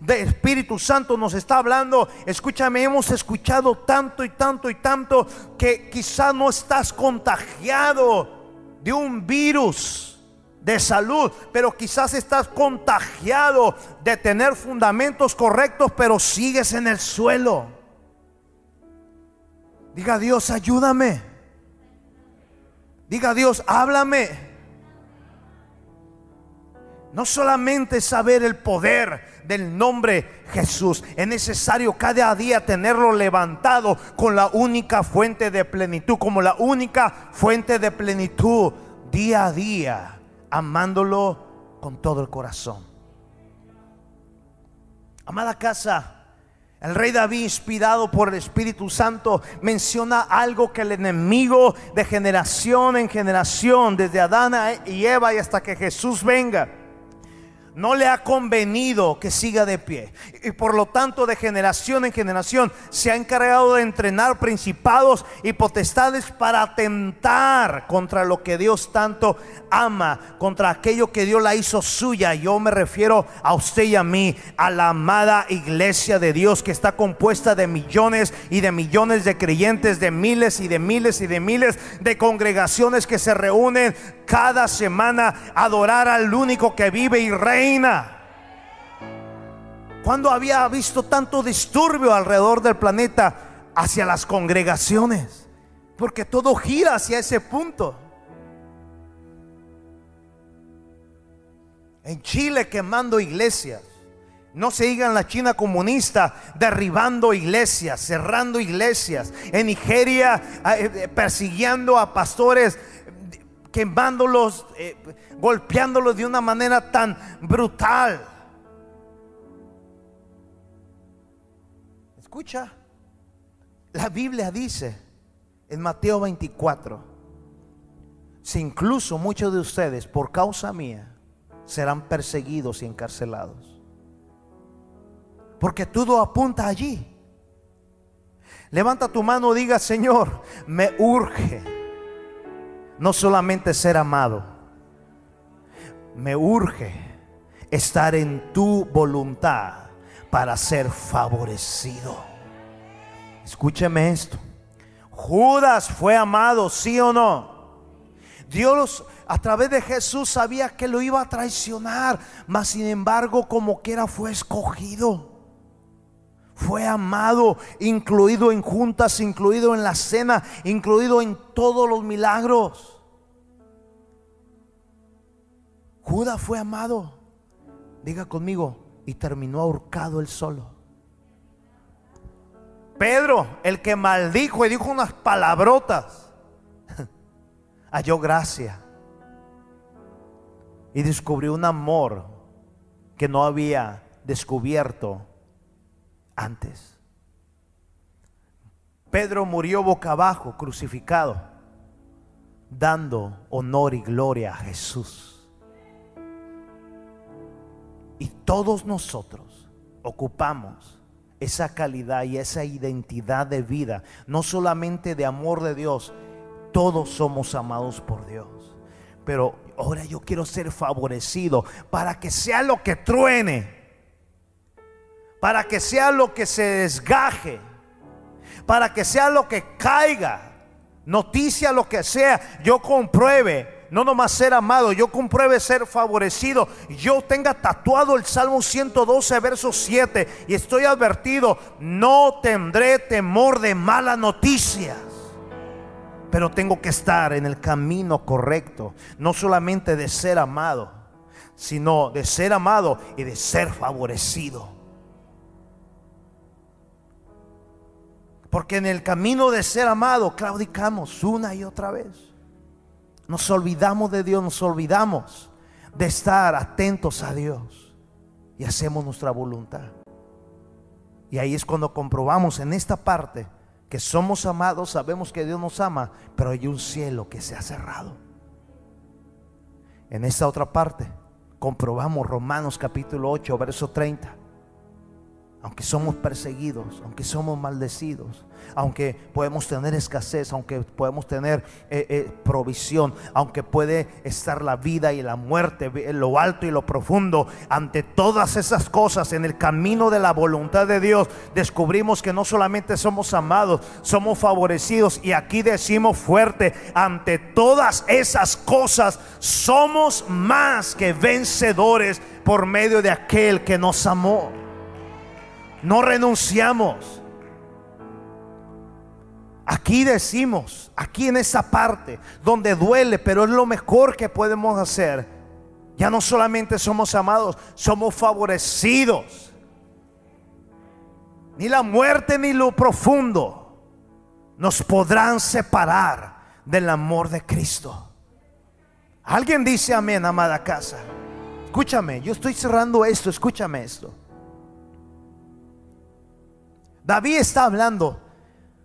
S1: De Espíritu Santo nos está hablando. Escúchame, hemos escuchado tanto y tanto y tanto que quizá no estás contagiado de un virus de salud, pero quizás estás contagiado de tener fundamentos correctos, pero sigues en el suelo. Diga Dios, ayúdame. Diga Dios, háblame. No solamente saber el poder del nombre Jesús, es necesario cada día tenerlo levantado con la única fuente de plenitud, como la única fuente de plenitud, día a día, amándolo con todo el corazón. Amada casa, el rey David, inspirado por el Espíritu Santo, menciona algo que el enemigo de generación en generación, desde Adán y Eva y hasta que Jesús venga, no le ha convenido que siga de pie. Y por lo tanto, de generación en generación, se ha encargado de entrenar principados y potestades para atentar contra lo que Dios tanto ama, contra aquello que Dios la hizo suya. Yo me refiero a usted y a mí, a la amada iglesia de Dios que está compuesta de millones y de millones de creyentes, de miles y de miles y de miles de congregaciones que se reúnen cada semana a adorar al único que vive y reina ¿Cuándo había visto tanto disturbio alrededor del planeta hacia las congregaciones? Porque todo gira hacia ese punto. En Chile quemando iglesias. No se diga en la China comunista derribando iglesias, cerrando iglesias. En Nigeria eh, eh, persiguiendo a pastores, quemándolos, eh, golpeándolos de una manera tan brutal. Escucha, la Biblia dice en Mateo 24, si incluso muchos de ustedes por causa mía serán perseguidos y encarcelados. Porque todo apunta allí. Levanta tu mano y diga, Señor, me urge no solamente ser amado, me urge estar en tu voluntad para ser favorecido. Escúcheme esto. Judas fue amado, sí o no. Dios a través de Jesús sabía que lo iba a traicionar, mas sin embargo como quiera fue escogido. Fue amado, incluido en juntas, incluido en la cena, incluido en todos los milagros. Judas fue amado. Diga conmigo, y terminó ahorcado él solo. Pedro, el que maldijo y dijo unas palabrotas, halló gracia y descubrió un amor que no había descubierto antes. Pedro murió boca abajo, crucificado, dando honor y gloria a Jesús. Y todos nosotros ocupamos esa calidad y esa identidad de vida, no solamente de amor de Dios, todos somos amados por Dios. Pero ahora yo quiero ser favorecido para que sea lo que truene, para que sea lo que se desgaje, para que sea lo que caiga, noticia lo que sea, yo compruebe no nomás ser amado, yo compruebe ser favorecido, yo tenga tatuado el Salmo 112, verso 7, y estoy advertido, no tendré temor de malas noticias pero tengo que estar en el camino correcto, no solamente de ser amado, sino de ser amado y de ser favorecido. Porque en el camino de ser amado claudicamos una y otra vez. Nos olvidamos de Dios, nos olvidamos de estar atentos a Dios y hacemos nuestra voluntad. Y ahí es cuando comprobamos en esta parte que somos amados, sabemos que Dios nos ama, pero hay un cielo que se ha cerrado. En esta otra parte comprobamos Romanos capítulo 8, verso 30 aunque somos perseguidos, aunque somos maldecidos, aunque podemos tener escasez, aunque podemos tener eh, eh, provisión, aunque puede estar la vida y la muerte, lo alto y lo profundo, ante todas esas cosas en el camino de la voluntad de Dios, descubrimos que no solamente somos amados, somos favorecidos y aquí decimos fuerte, ante todas esas cosas somos más que vencedores por medio de aquel que nos amó. No renunciamos. Aquí decimos, aquí en esa parte donde duele, pero es lo mejor que podemos hacer. Ya no solamente somos amados, somos favorecidos. Ni la muerte ni lo profundo nos podrán separar del amor de Cristo. Alguien dice amén, amada casa. Escúchame, yo estoy cerrando esto, escúchame esto. David está hablando.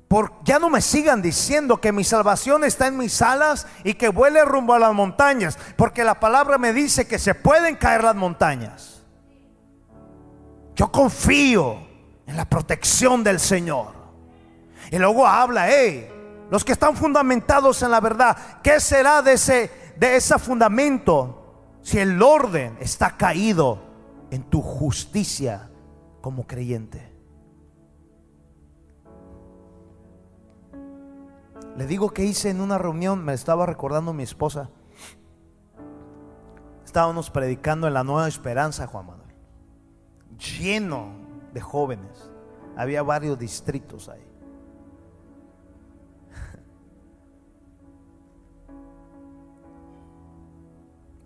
S1: Por, ya no me sigan diciendo que mi salvación está en mis alas y que vuele rumbo a las montañas, porque la palabra me dice que se pueden caer las montañas. Yo confío en la protección del Señor. Y luego habla, hey, los que están fundamentados en la verdad, ¿qué será de ese de ese fundamento si el orden está caído en tu justicia como creyente? Le digo que hice en una reunión, me estaba recordando mi esposa. Estábamos predicando en la nueva esperanza, Juan Manuel. lleno de jóvenes. Había varios distritos ahí.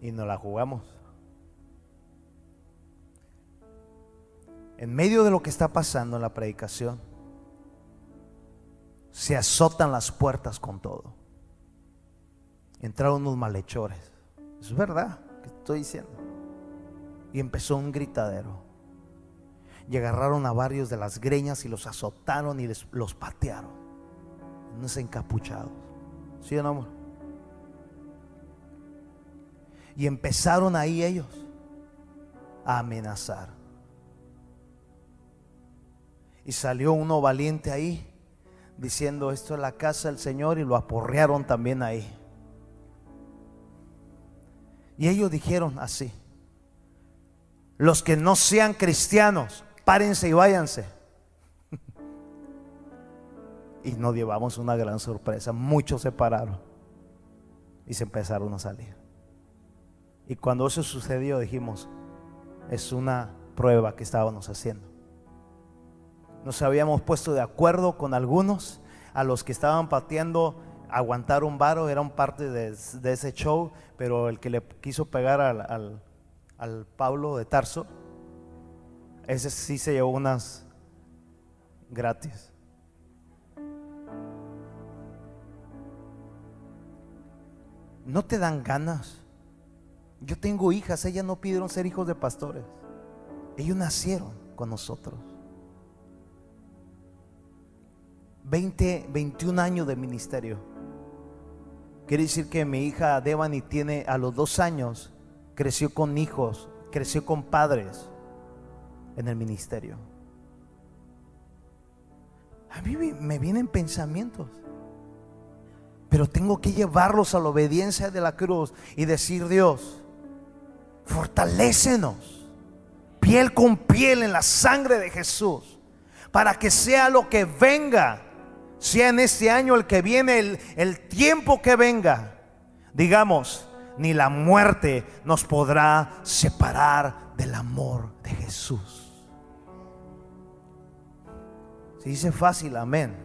S1: Y nos la jugamos. En medio de lo que está pasando en la predicación, se azotan las puertas con todo. Entraron unos malhechores. Es verdad que estoy diciendo. Y empezó un gritadero. Y agarraron a varios de las greñas y los azotaron y los patearon. Unos encapuchados. ¿Sí o no, amor? Y empezaron ahí ellos a amenazar. Y salió uno valiente ahí diciendo esto es la casa del Señor y lo aporrearon también ahí. Y ellos dijeron así, los que no sean cristianos, párense y váyanse. y nos llevamos una gran sorpresa, muchos se pararon y se empezaron a salir. Y cuando eso sucedió dijimos, es una prueba que estábamos haciendo. Nos habíamos puesto de acuerdo con algunos, a los que estaban pateando aguantar un varo, eran parte de, ese show, pero el que le quiso pegar al, al Pablo de Tarso, ese sí se llevó unas gratis. No te dan ganas yo tengo hijas, ellas no pidieron ser hijos de pastores. Ellos nacieron con nosotros. 20, 21 años de ministerio. Quiere decir que mi hija Devani tiene a los dos años, creció con hijos, creció con padres en el ministerio. A mí me vienen pensamientos, pero tengo que llevarlos a la obediencia de la cruz y decir, Dios, Fortalécenos, piel con piel en la sangre de Jesús, para que sea lo que venga, sea en este año el que viene, el, el tiempo que venga, digamos, ni la muerte nos podrá separar del amor de Jesús. Se dice fácil, amén,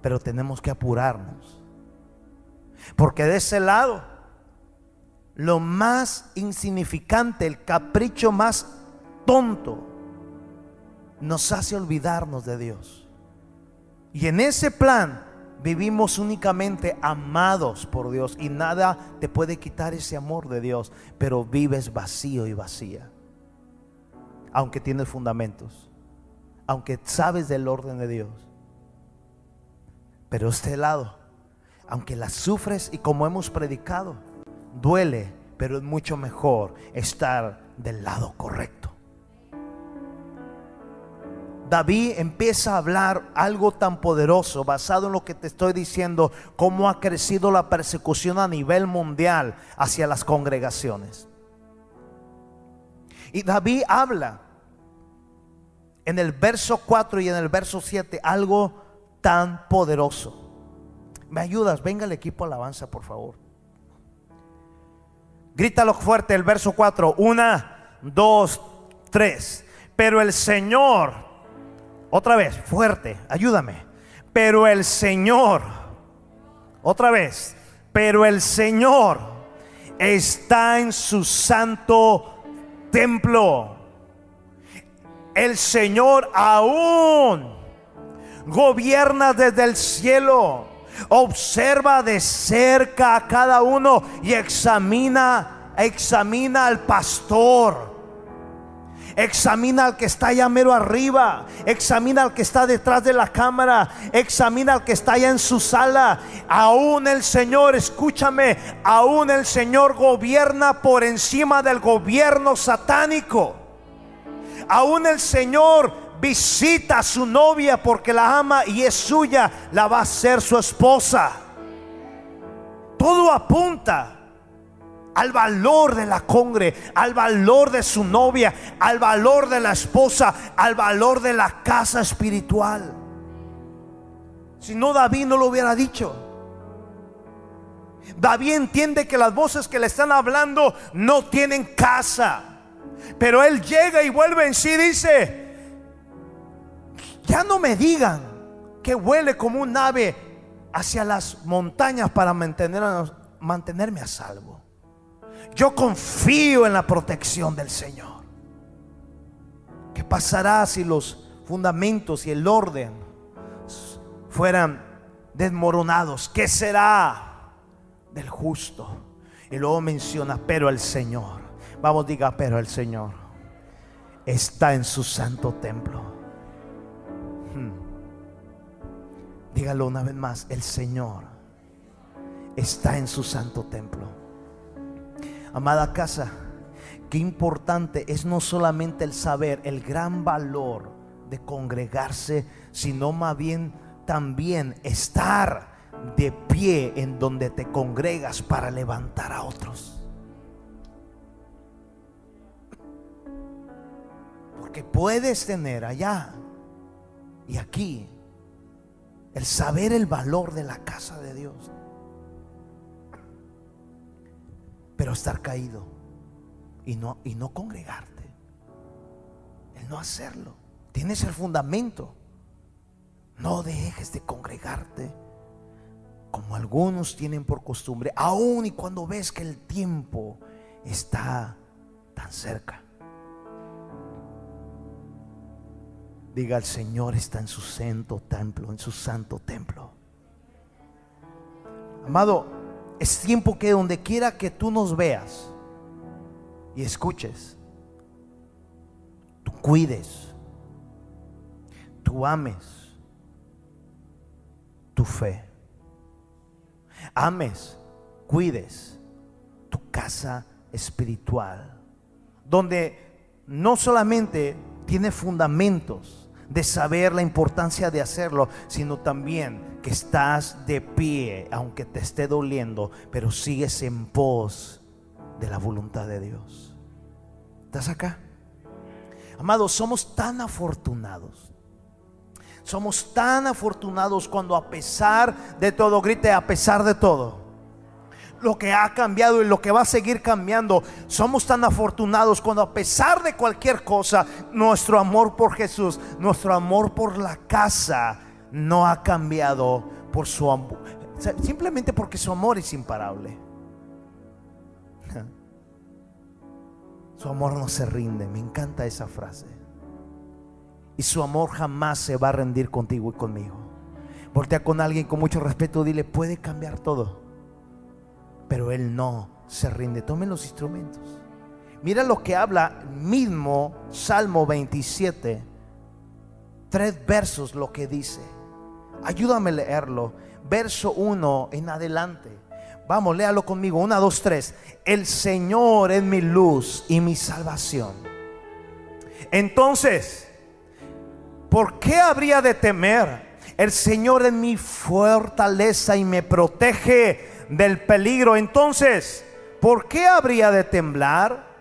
S1: pero tenemos que apurarnos. Porque de ese lado lo más insignificante, el capricho más tonto, nos hace olvidarnos de Dios. Y en ese plan vivimos únicamente amados por Dios y nada te puede quitar ese amor de Dios, pero vives vacío y vacía. Aunque tienes fundamentos, aunque sabes del orden de Dios. Pero este lado, aunque la sufres y como hemos predicado, duele, pero es mucho mejor estar del lado correcto. David empieza a hablar algo tan poderoso basado en lo que te estoy diciendo, cómo ha crecido la persecución a nivel mundial hacia las congregaciones. Y David habla en el verso 4 y en el verso 7 algo tan poderoso. ¿Me ayudas? Venga el equipo alabanza, por favor. Grítalo fuerte el verso 4. Una, dos, tres. Pero el Señor, otra vez, fuerte, ayúdame. Pero el Señor, otra vez, pero el Señor está en su santo templo. El Señor aún gobierna desde el cielo Observa de cerca a cada uno y examina, examina al pastor. Examina al que está allá mero arriba. Examina al que está detrás de la cámara. Examina al que está allá en su sala. Aún el Señor, escúchame, aún el Señor gobierna por encima del gobierno satánico. Aún el Señor visita a su novia porque la ama y es suya, la va a ser su esposa. Todo apunta al valor de la congre, al valor de su novia, al valor de la esposa, al valor de la casa espiritual. Si no, David no lo hubiera dicho. David entiende que las voces que le están hablando no tienen casa Pero él llega y vuelve en sí y dice, ya no me digan que huele como un ave hacia las montañas para mantenerme a salvo. Yo confío en la protección del Señor. ¿Qué pasará si los fundamentos y el orden fueran desmoronados? ¿Qué será del justo? Y luego menciona, pero el Señor. Vamos, diga, pero el Señor está en su santo templo. Hmm. Dígalo una vez más, el Señor está en su santo templo. Amada casa, qué importante es no solamente el saber, el gran valor de congregarse, sino más bien también estar de pie en donde te congregas para levantar a otros. Porque puedes tener allá y aquí el saber el valor de la casa de Dios. Pero estar caído y no, y no congregarte. El no hacerlo. Tienes el fundamento. No dejes de congregarte como algunos tienen por costumbre, aun y cuando ves que el tiempo está tan cerca. Diga, el Señor está en su santo templo, en su santo templo. Amado, es tiempo que donde quiera que tú nos veas y escuches, tú cuides, tú ames tu fe, ames, cuides tu casa espiritual, donde no solamente tiene fundamentos, de saber la importancia de hacerlo, sino también que estás de pie, aunque te esté doliendo, pero sigues en pos de la voluntad de Dios. ¿Estás acá? Amados, somos tan afortunados. Somos tan afortunados cuando a pesar de todo, grite a pesar de todo lo que ha cambiado y lo que va a seguir cambiando. Somos tan afortunados cuando a pesar de cualquier cosa, nuestro amor por Jesús, nuestro amor por la casa no ha cambiado por su amor. Simplemente porque su amor es imparable. Su amor no se rinde. Me encanta esa frase. Y su amor jamás se va a rendir contigo y conmigo. Voltea con alguien con mucho respeto, dile, puede cambiar todo pero él no se rinde. Tomen los instrumentos. Mira lo que habla mismo Salmo 27. Tres versos lo que dice. Ayúdame a leerlo. Verso 1 en adelante. Vamos, léalo conmigo. Una, dos, tres. El Señor es mi luz y mi salvación. Entonces, ¿por qué habría de temer? El Señor es mi fortaleza y me protege del peligro. Entonces, ¿por qué habría de temblar?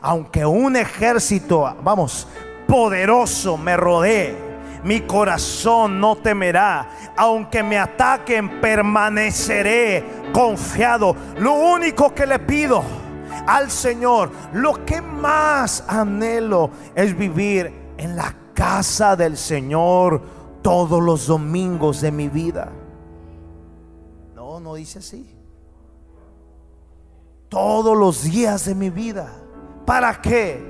S1: Aunque un ejército, vamos, poderoso me rodee, mi corazón no temerá. Aunque me ataquen, permaneceré confiado. Lo único que le pido al Señor, lo que más anhelo es vivir en la casa del Señor todos los domingos de mi vida no dice así. Todos los días de mi vida. ¿Para qué?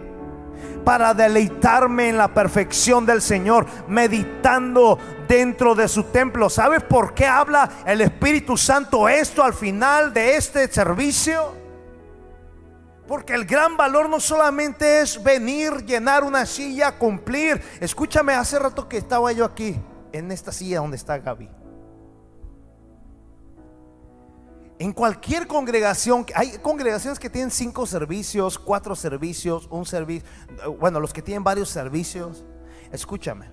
S1: Para deleitarme en la perfección del Señor, meditando dentro de su templo. ¿Sabes por qué habla el Espíritu Santo esto al final de este servicio? Porque el gran valor no solamente es venir, llenar una silla, cumplir. Escúchame, hace rato que estaba yo aquí, en esta silla donde está Gaby. En cualquier congregación, hay congregaciones que tienen cinco servicios, cuatro servicios, un servicio, bueno, los que tienen varios servicios. Escúchame.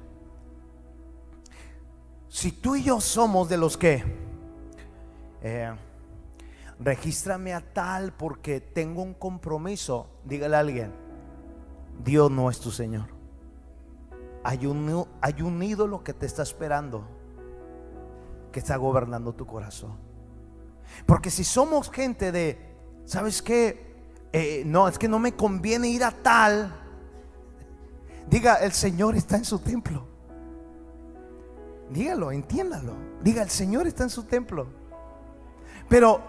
S1: Si tú y yo somos de los que, eh, regístrame a tal porque tengo un compromiso, dígale a alguien, Dios no es tu Señor. Hay un, hay un ídolo que te está esperando, que está gobernando tu corazón. Porque si somos gente de, ¿sabes qué? eh, no, es que no me conviene ir a tal. Diga, el Señor está en su templo. Dígalo, entiéndalo. Diga, el Señor está en su templo. Pero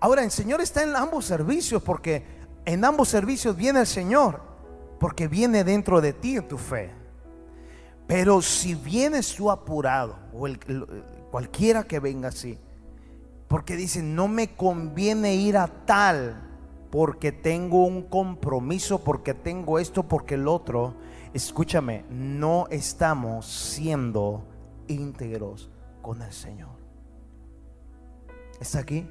S1: ahora el Señor está en ambos servicios porque en ambos servicios viene el Señor. Porque viene dentro de ti en tu fe. Pero si vienes tú apurado, o el, cualquiera que venga así, porque dice, no me conviene ir a tal, porque tengo un compromiso, porque tengo esto, porque el otro. Escúchame, no estamos siendo íntegros con el Señor. ¿Está aquí?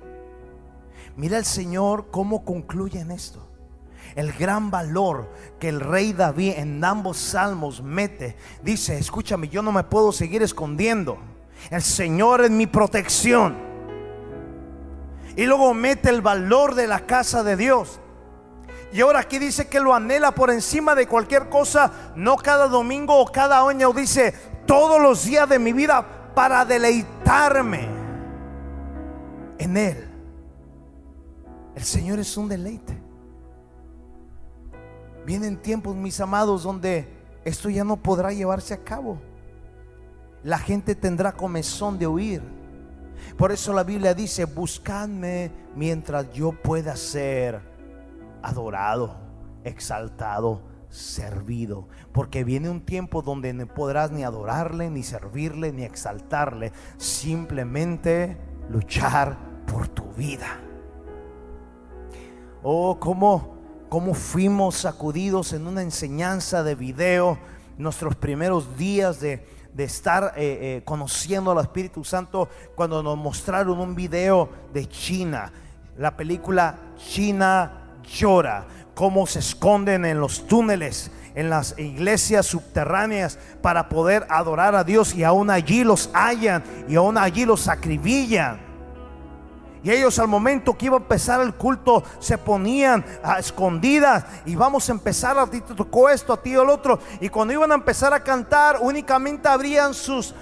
S1: Mira el Señor cómo concluye en esto. El gran valor que el rey David en ambos salmos mete. Dice, escúchame, yo no me puedo seguir escondiendo. El Señor es mi protección. Y luego mete el valor de la casa de Dios. Y ahora aquí dice que lo anhela por encima de cualquier cosa, no cada domingo o cada año, dice todos los días de mi vida para deleitarme en Él. El Señor es un deleite. Vienen tiempos, mis amados, donde esto ya no podrá llevarse a cabo. La gente tendrá comezón de huir por eso la Biblia dice, buscadme mientras yo pueda ser adorado, exaltado, servido. Porque viene un tiempo donde no podrás ni adorarle, ni servirle, ni exaltarle. Simplemente luchar por tu vida. Oh, cómo, cómo fuimos sacudidos en una enseñanza de video nuestros primeros días de de estar eh, eh, conociendo al Espíritu Santo cuando nos mostraron un video de China, la película China llora, cómo se esconden en los túneles, en las iglesias subterráneas para poder adorar a Dios y aún allí los hallan y aún allí los acribillan. Y ellos al momento que iba a empezar el culto se ponían a escondidas y vamos a empezar, a ti te tocó esto, a ti el otro. Y cuando iban a empezar a cantar únicamente abrían sus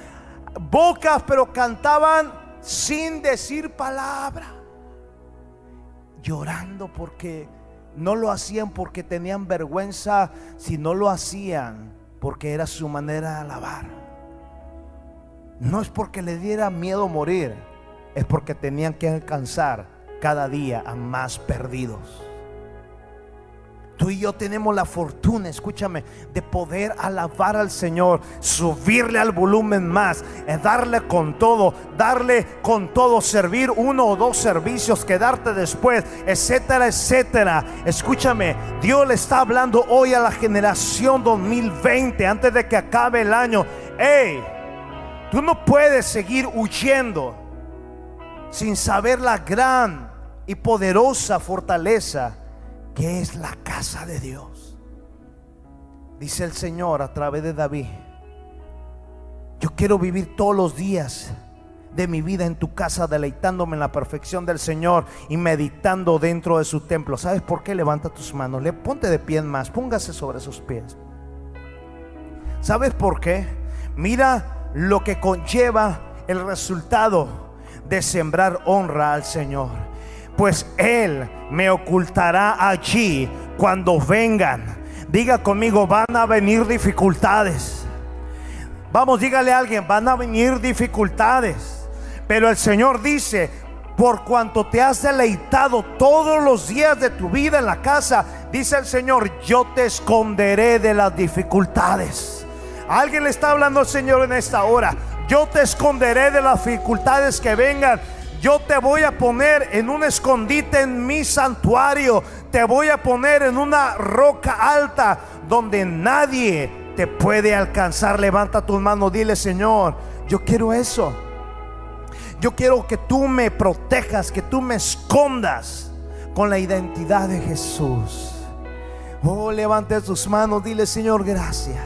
S1: bocas, pero cantaban sin decir palabra. Llorando porque no lo hacían porque tenían vergüenza, sino lo hacían porque era su manera de alabar. No es porque le diera miedo morir es porque tenían que alcanzar cada día a más perdidos. Tú y yo tenemos la fortuna, escúchame, de poder alabar al Señor, subirle al volumen más, darle con todo, darle con todo, servir uno o dos servicios, quedarte después, etcétera, etcétera. Escúchame, Dios le está hablando hoy a la generación 2020, antes de que acabe el año. Hey, tú no puedes seguir huyendo sin saber la gran y poderosa fortaleza que es la casa de Dios. Dice el Señor a través de David, yo quiero vivir todos los días de mi vida en tu casa, deleitándome en la perfección del Señor y meditando dentro de su templo. ¿Sabes por qué? Levanta tus manos, le ponte de pie más, póngase sobre sus pies. ¿Sabes por qué? Mira lo que conlleva el resultado de sembrar honra al Señor. Pues Él me ocultará allí cuando vengan. Diga conmigo, van a venir dificultades. Vamos, dígale a alguien, van a venir dificultades. Pero el Señor dice, por cuanto te has deleitado todos los días de tu vida en la casa, dice el Señor, yo te esconderé de las dificultades. Alguien le está hablando al Señor en esta hora. Yo te esconderé de las dificultades que vengan. Yo te voy a poner en un escondite en mi santuario. Te voy a poner en una roca alta donde nadie te puede alcanzar. Levanta tus manos, dile Señor, yo quiero eso. Yo quiero que tú me protejas, que tú me escondas con la identidad de Jesús. Oh, levante tus manos, dile Señor, gracias.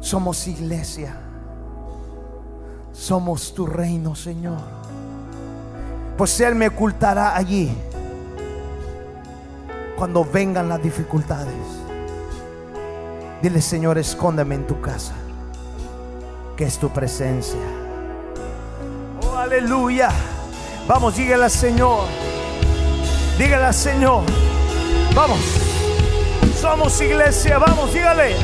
S1: Somos iglesia somos tu reino, Señor. Pues Él me ocultará allí cuando vengan las dificultades. Dile, Señor, escóndeme en tu casa, que es tu presencia. Oh, aleluya. Vamos, dígale al Señor. Dígale al Señor. Vamos. Somos iglesia. Vamos, dígale.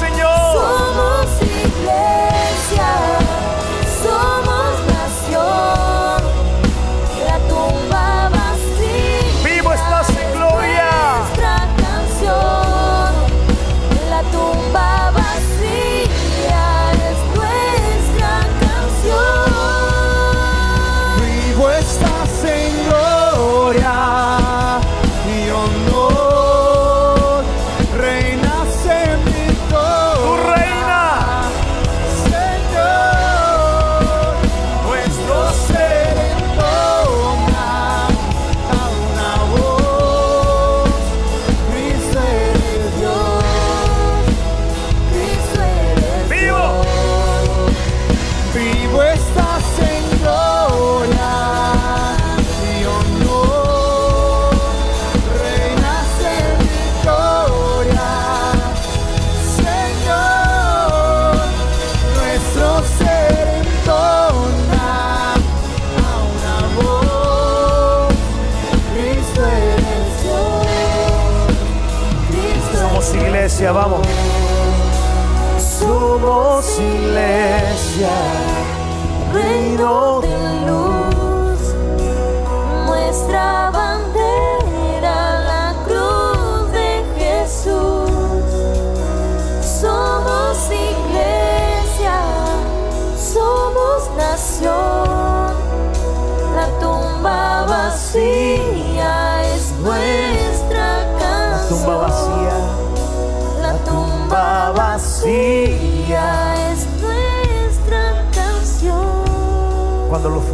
S1: Vamos.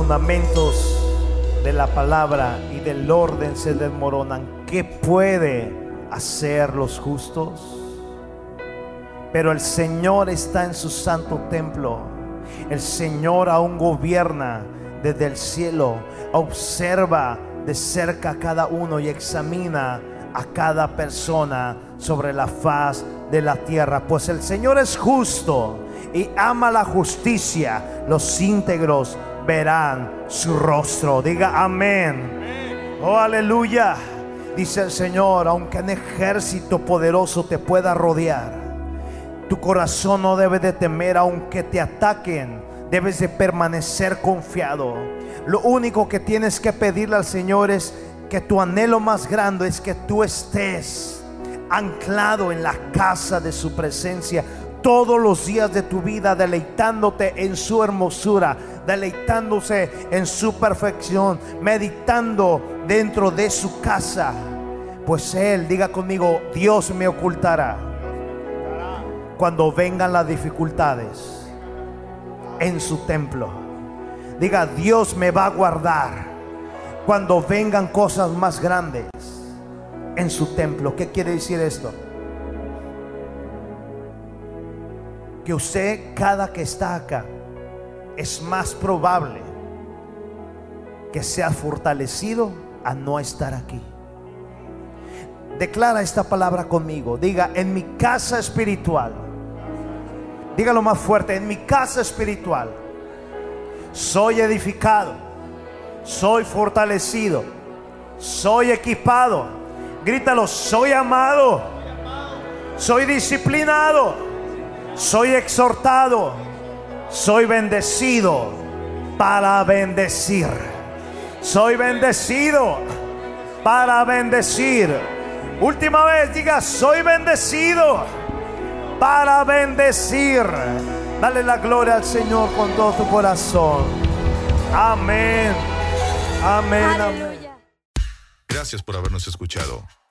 S1: Fundamentos de la palabra y del orden se desmoronan, ¿qué puede hacer los justos? Pero el Señor está en su santo templo. El Señor aún gobierna desde el cielo. Observa de cerca a cada uno y examina a cada persona sobre la faz de la tierra. Pues el Señor es justo y ama la justicia. Los íntegros verán su rostro. Diga amén. Oh, aleluya. Dice el Señor, aunque un ejército poderoso te pueda rodear, tu corazón no debe de temer aunque te ataquen. Debes de permanecer confiado. Lo único que tienes que pedirle al Señor es que tu anhelo más grande es que tú estés anclado en la casa de su presencia todos los días de tu vida, deleitándote en su hermosura, deleitándose en su perfección, meditando dentro de su casa. Pues Él, diga conmigo, Dios me ocultará cuando vengan las dificultades en su templo. Diga, Dios me va a guardar cuando vengan cosas más grandes en su templo. ¿Qué quiere decir esto? Que usted cada que está acá es más probable que sea fortalecido a no estar aquí. Declara esta palabra conmigo. Diga, en mi casa espiritual. Dígalo más fuerte, en mi casa espiritual. Soy edificado soy fortalecido, soy equipado. Grítalo, soy amado, soy disciplinado, soy exhortado, soy bendecido para bendecir. Soy bendecido para bendecir. Última vez diga, soy bendecido para bendecir. Dale la gloria al Señor con todo tu corazón. Amén. Amén, amén.
S2: Gracias por habernos escuchado.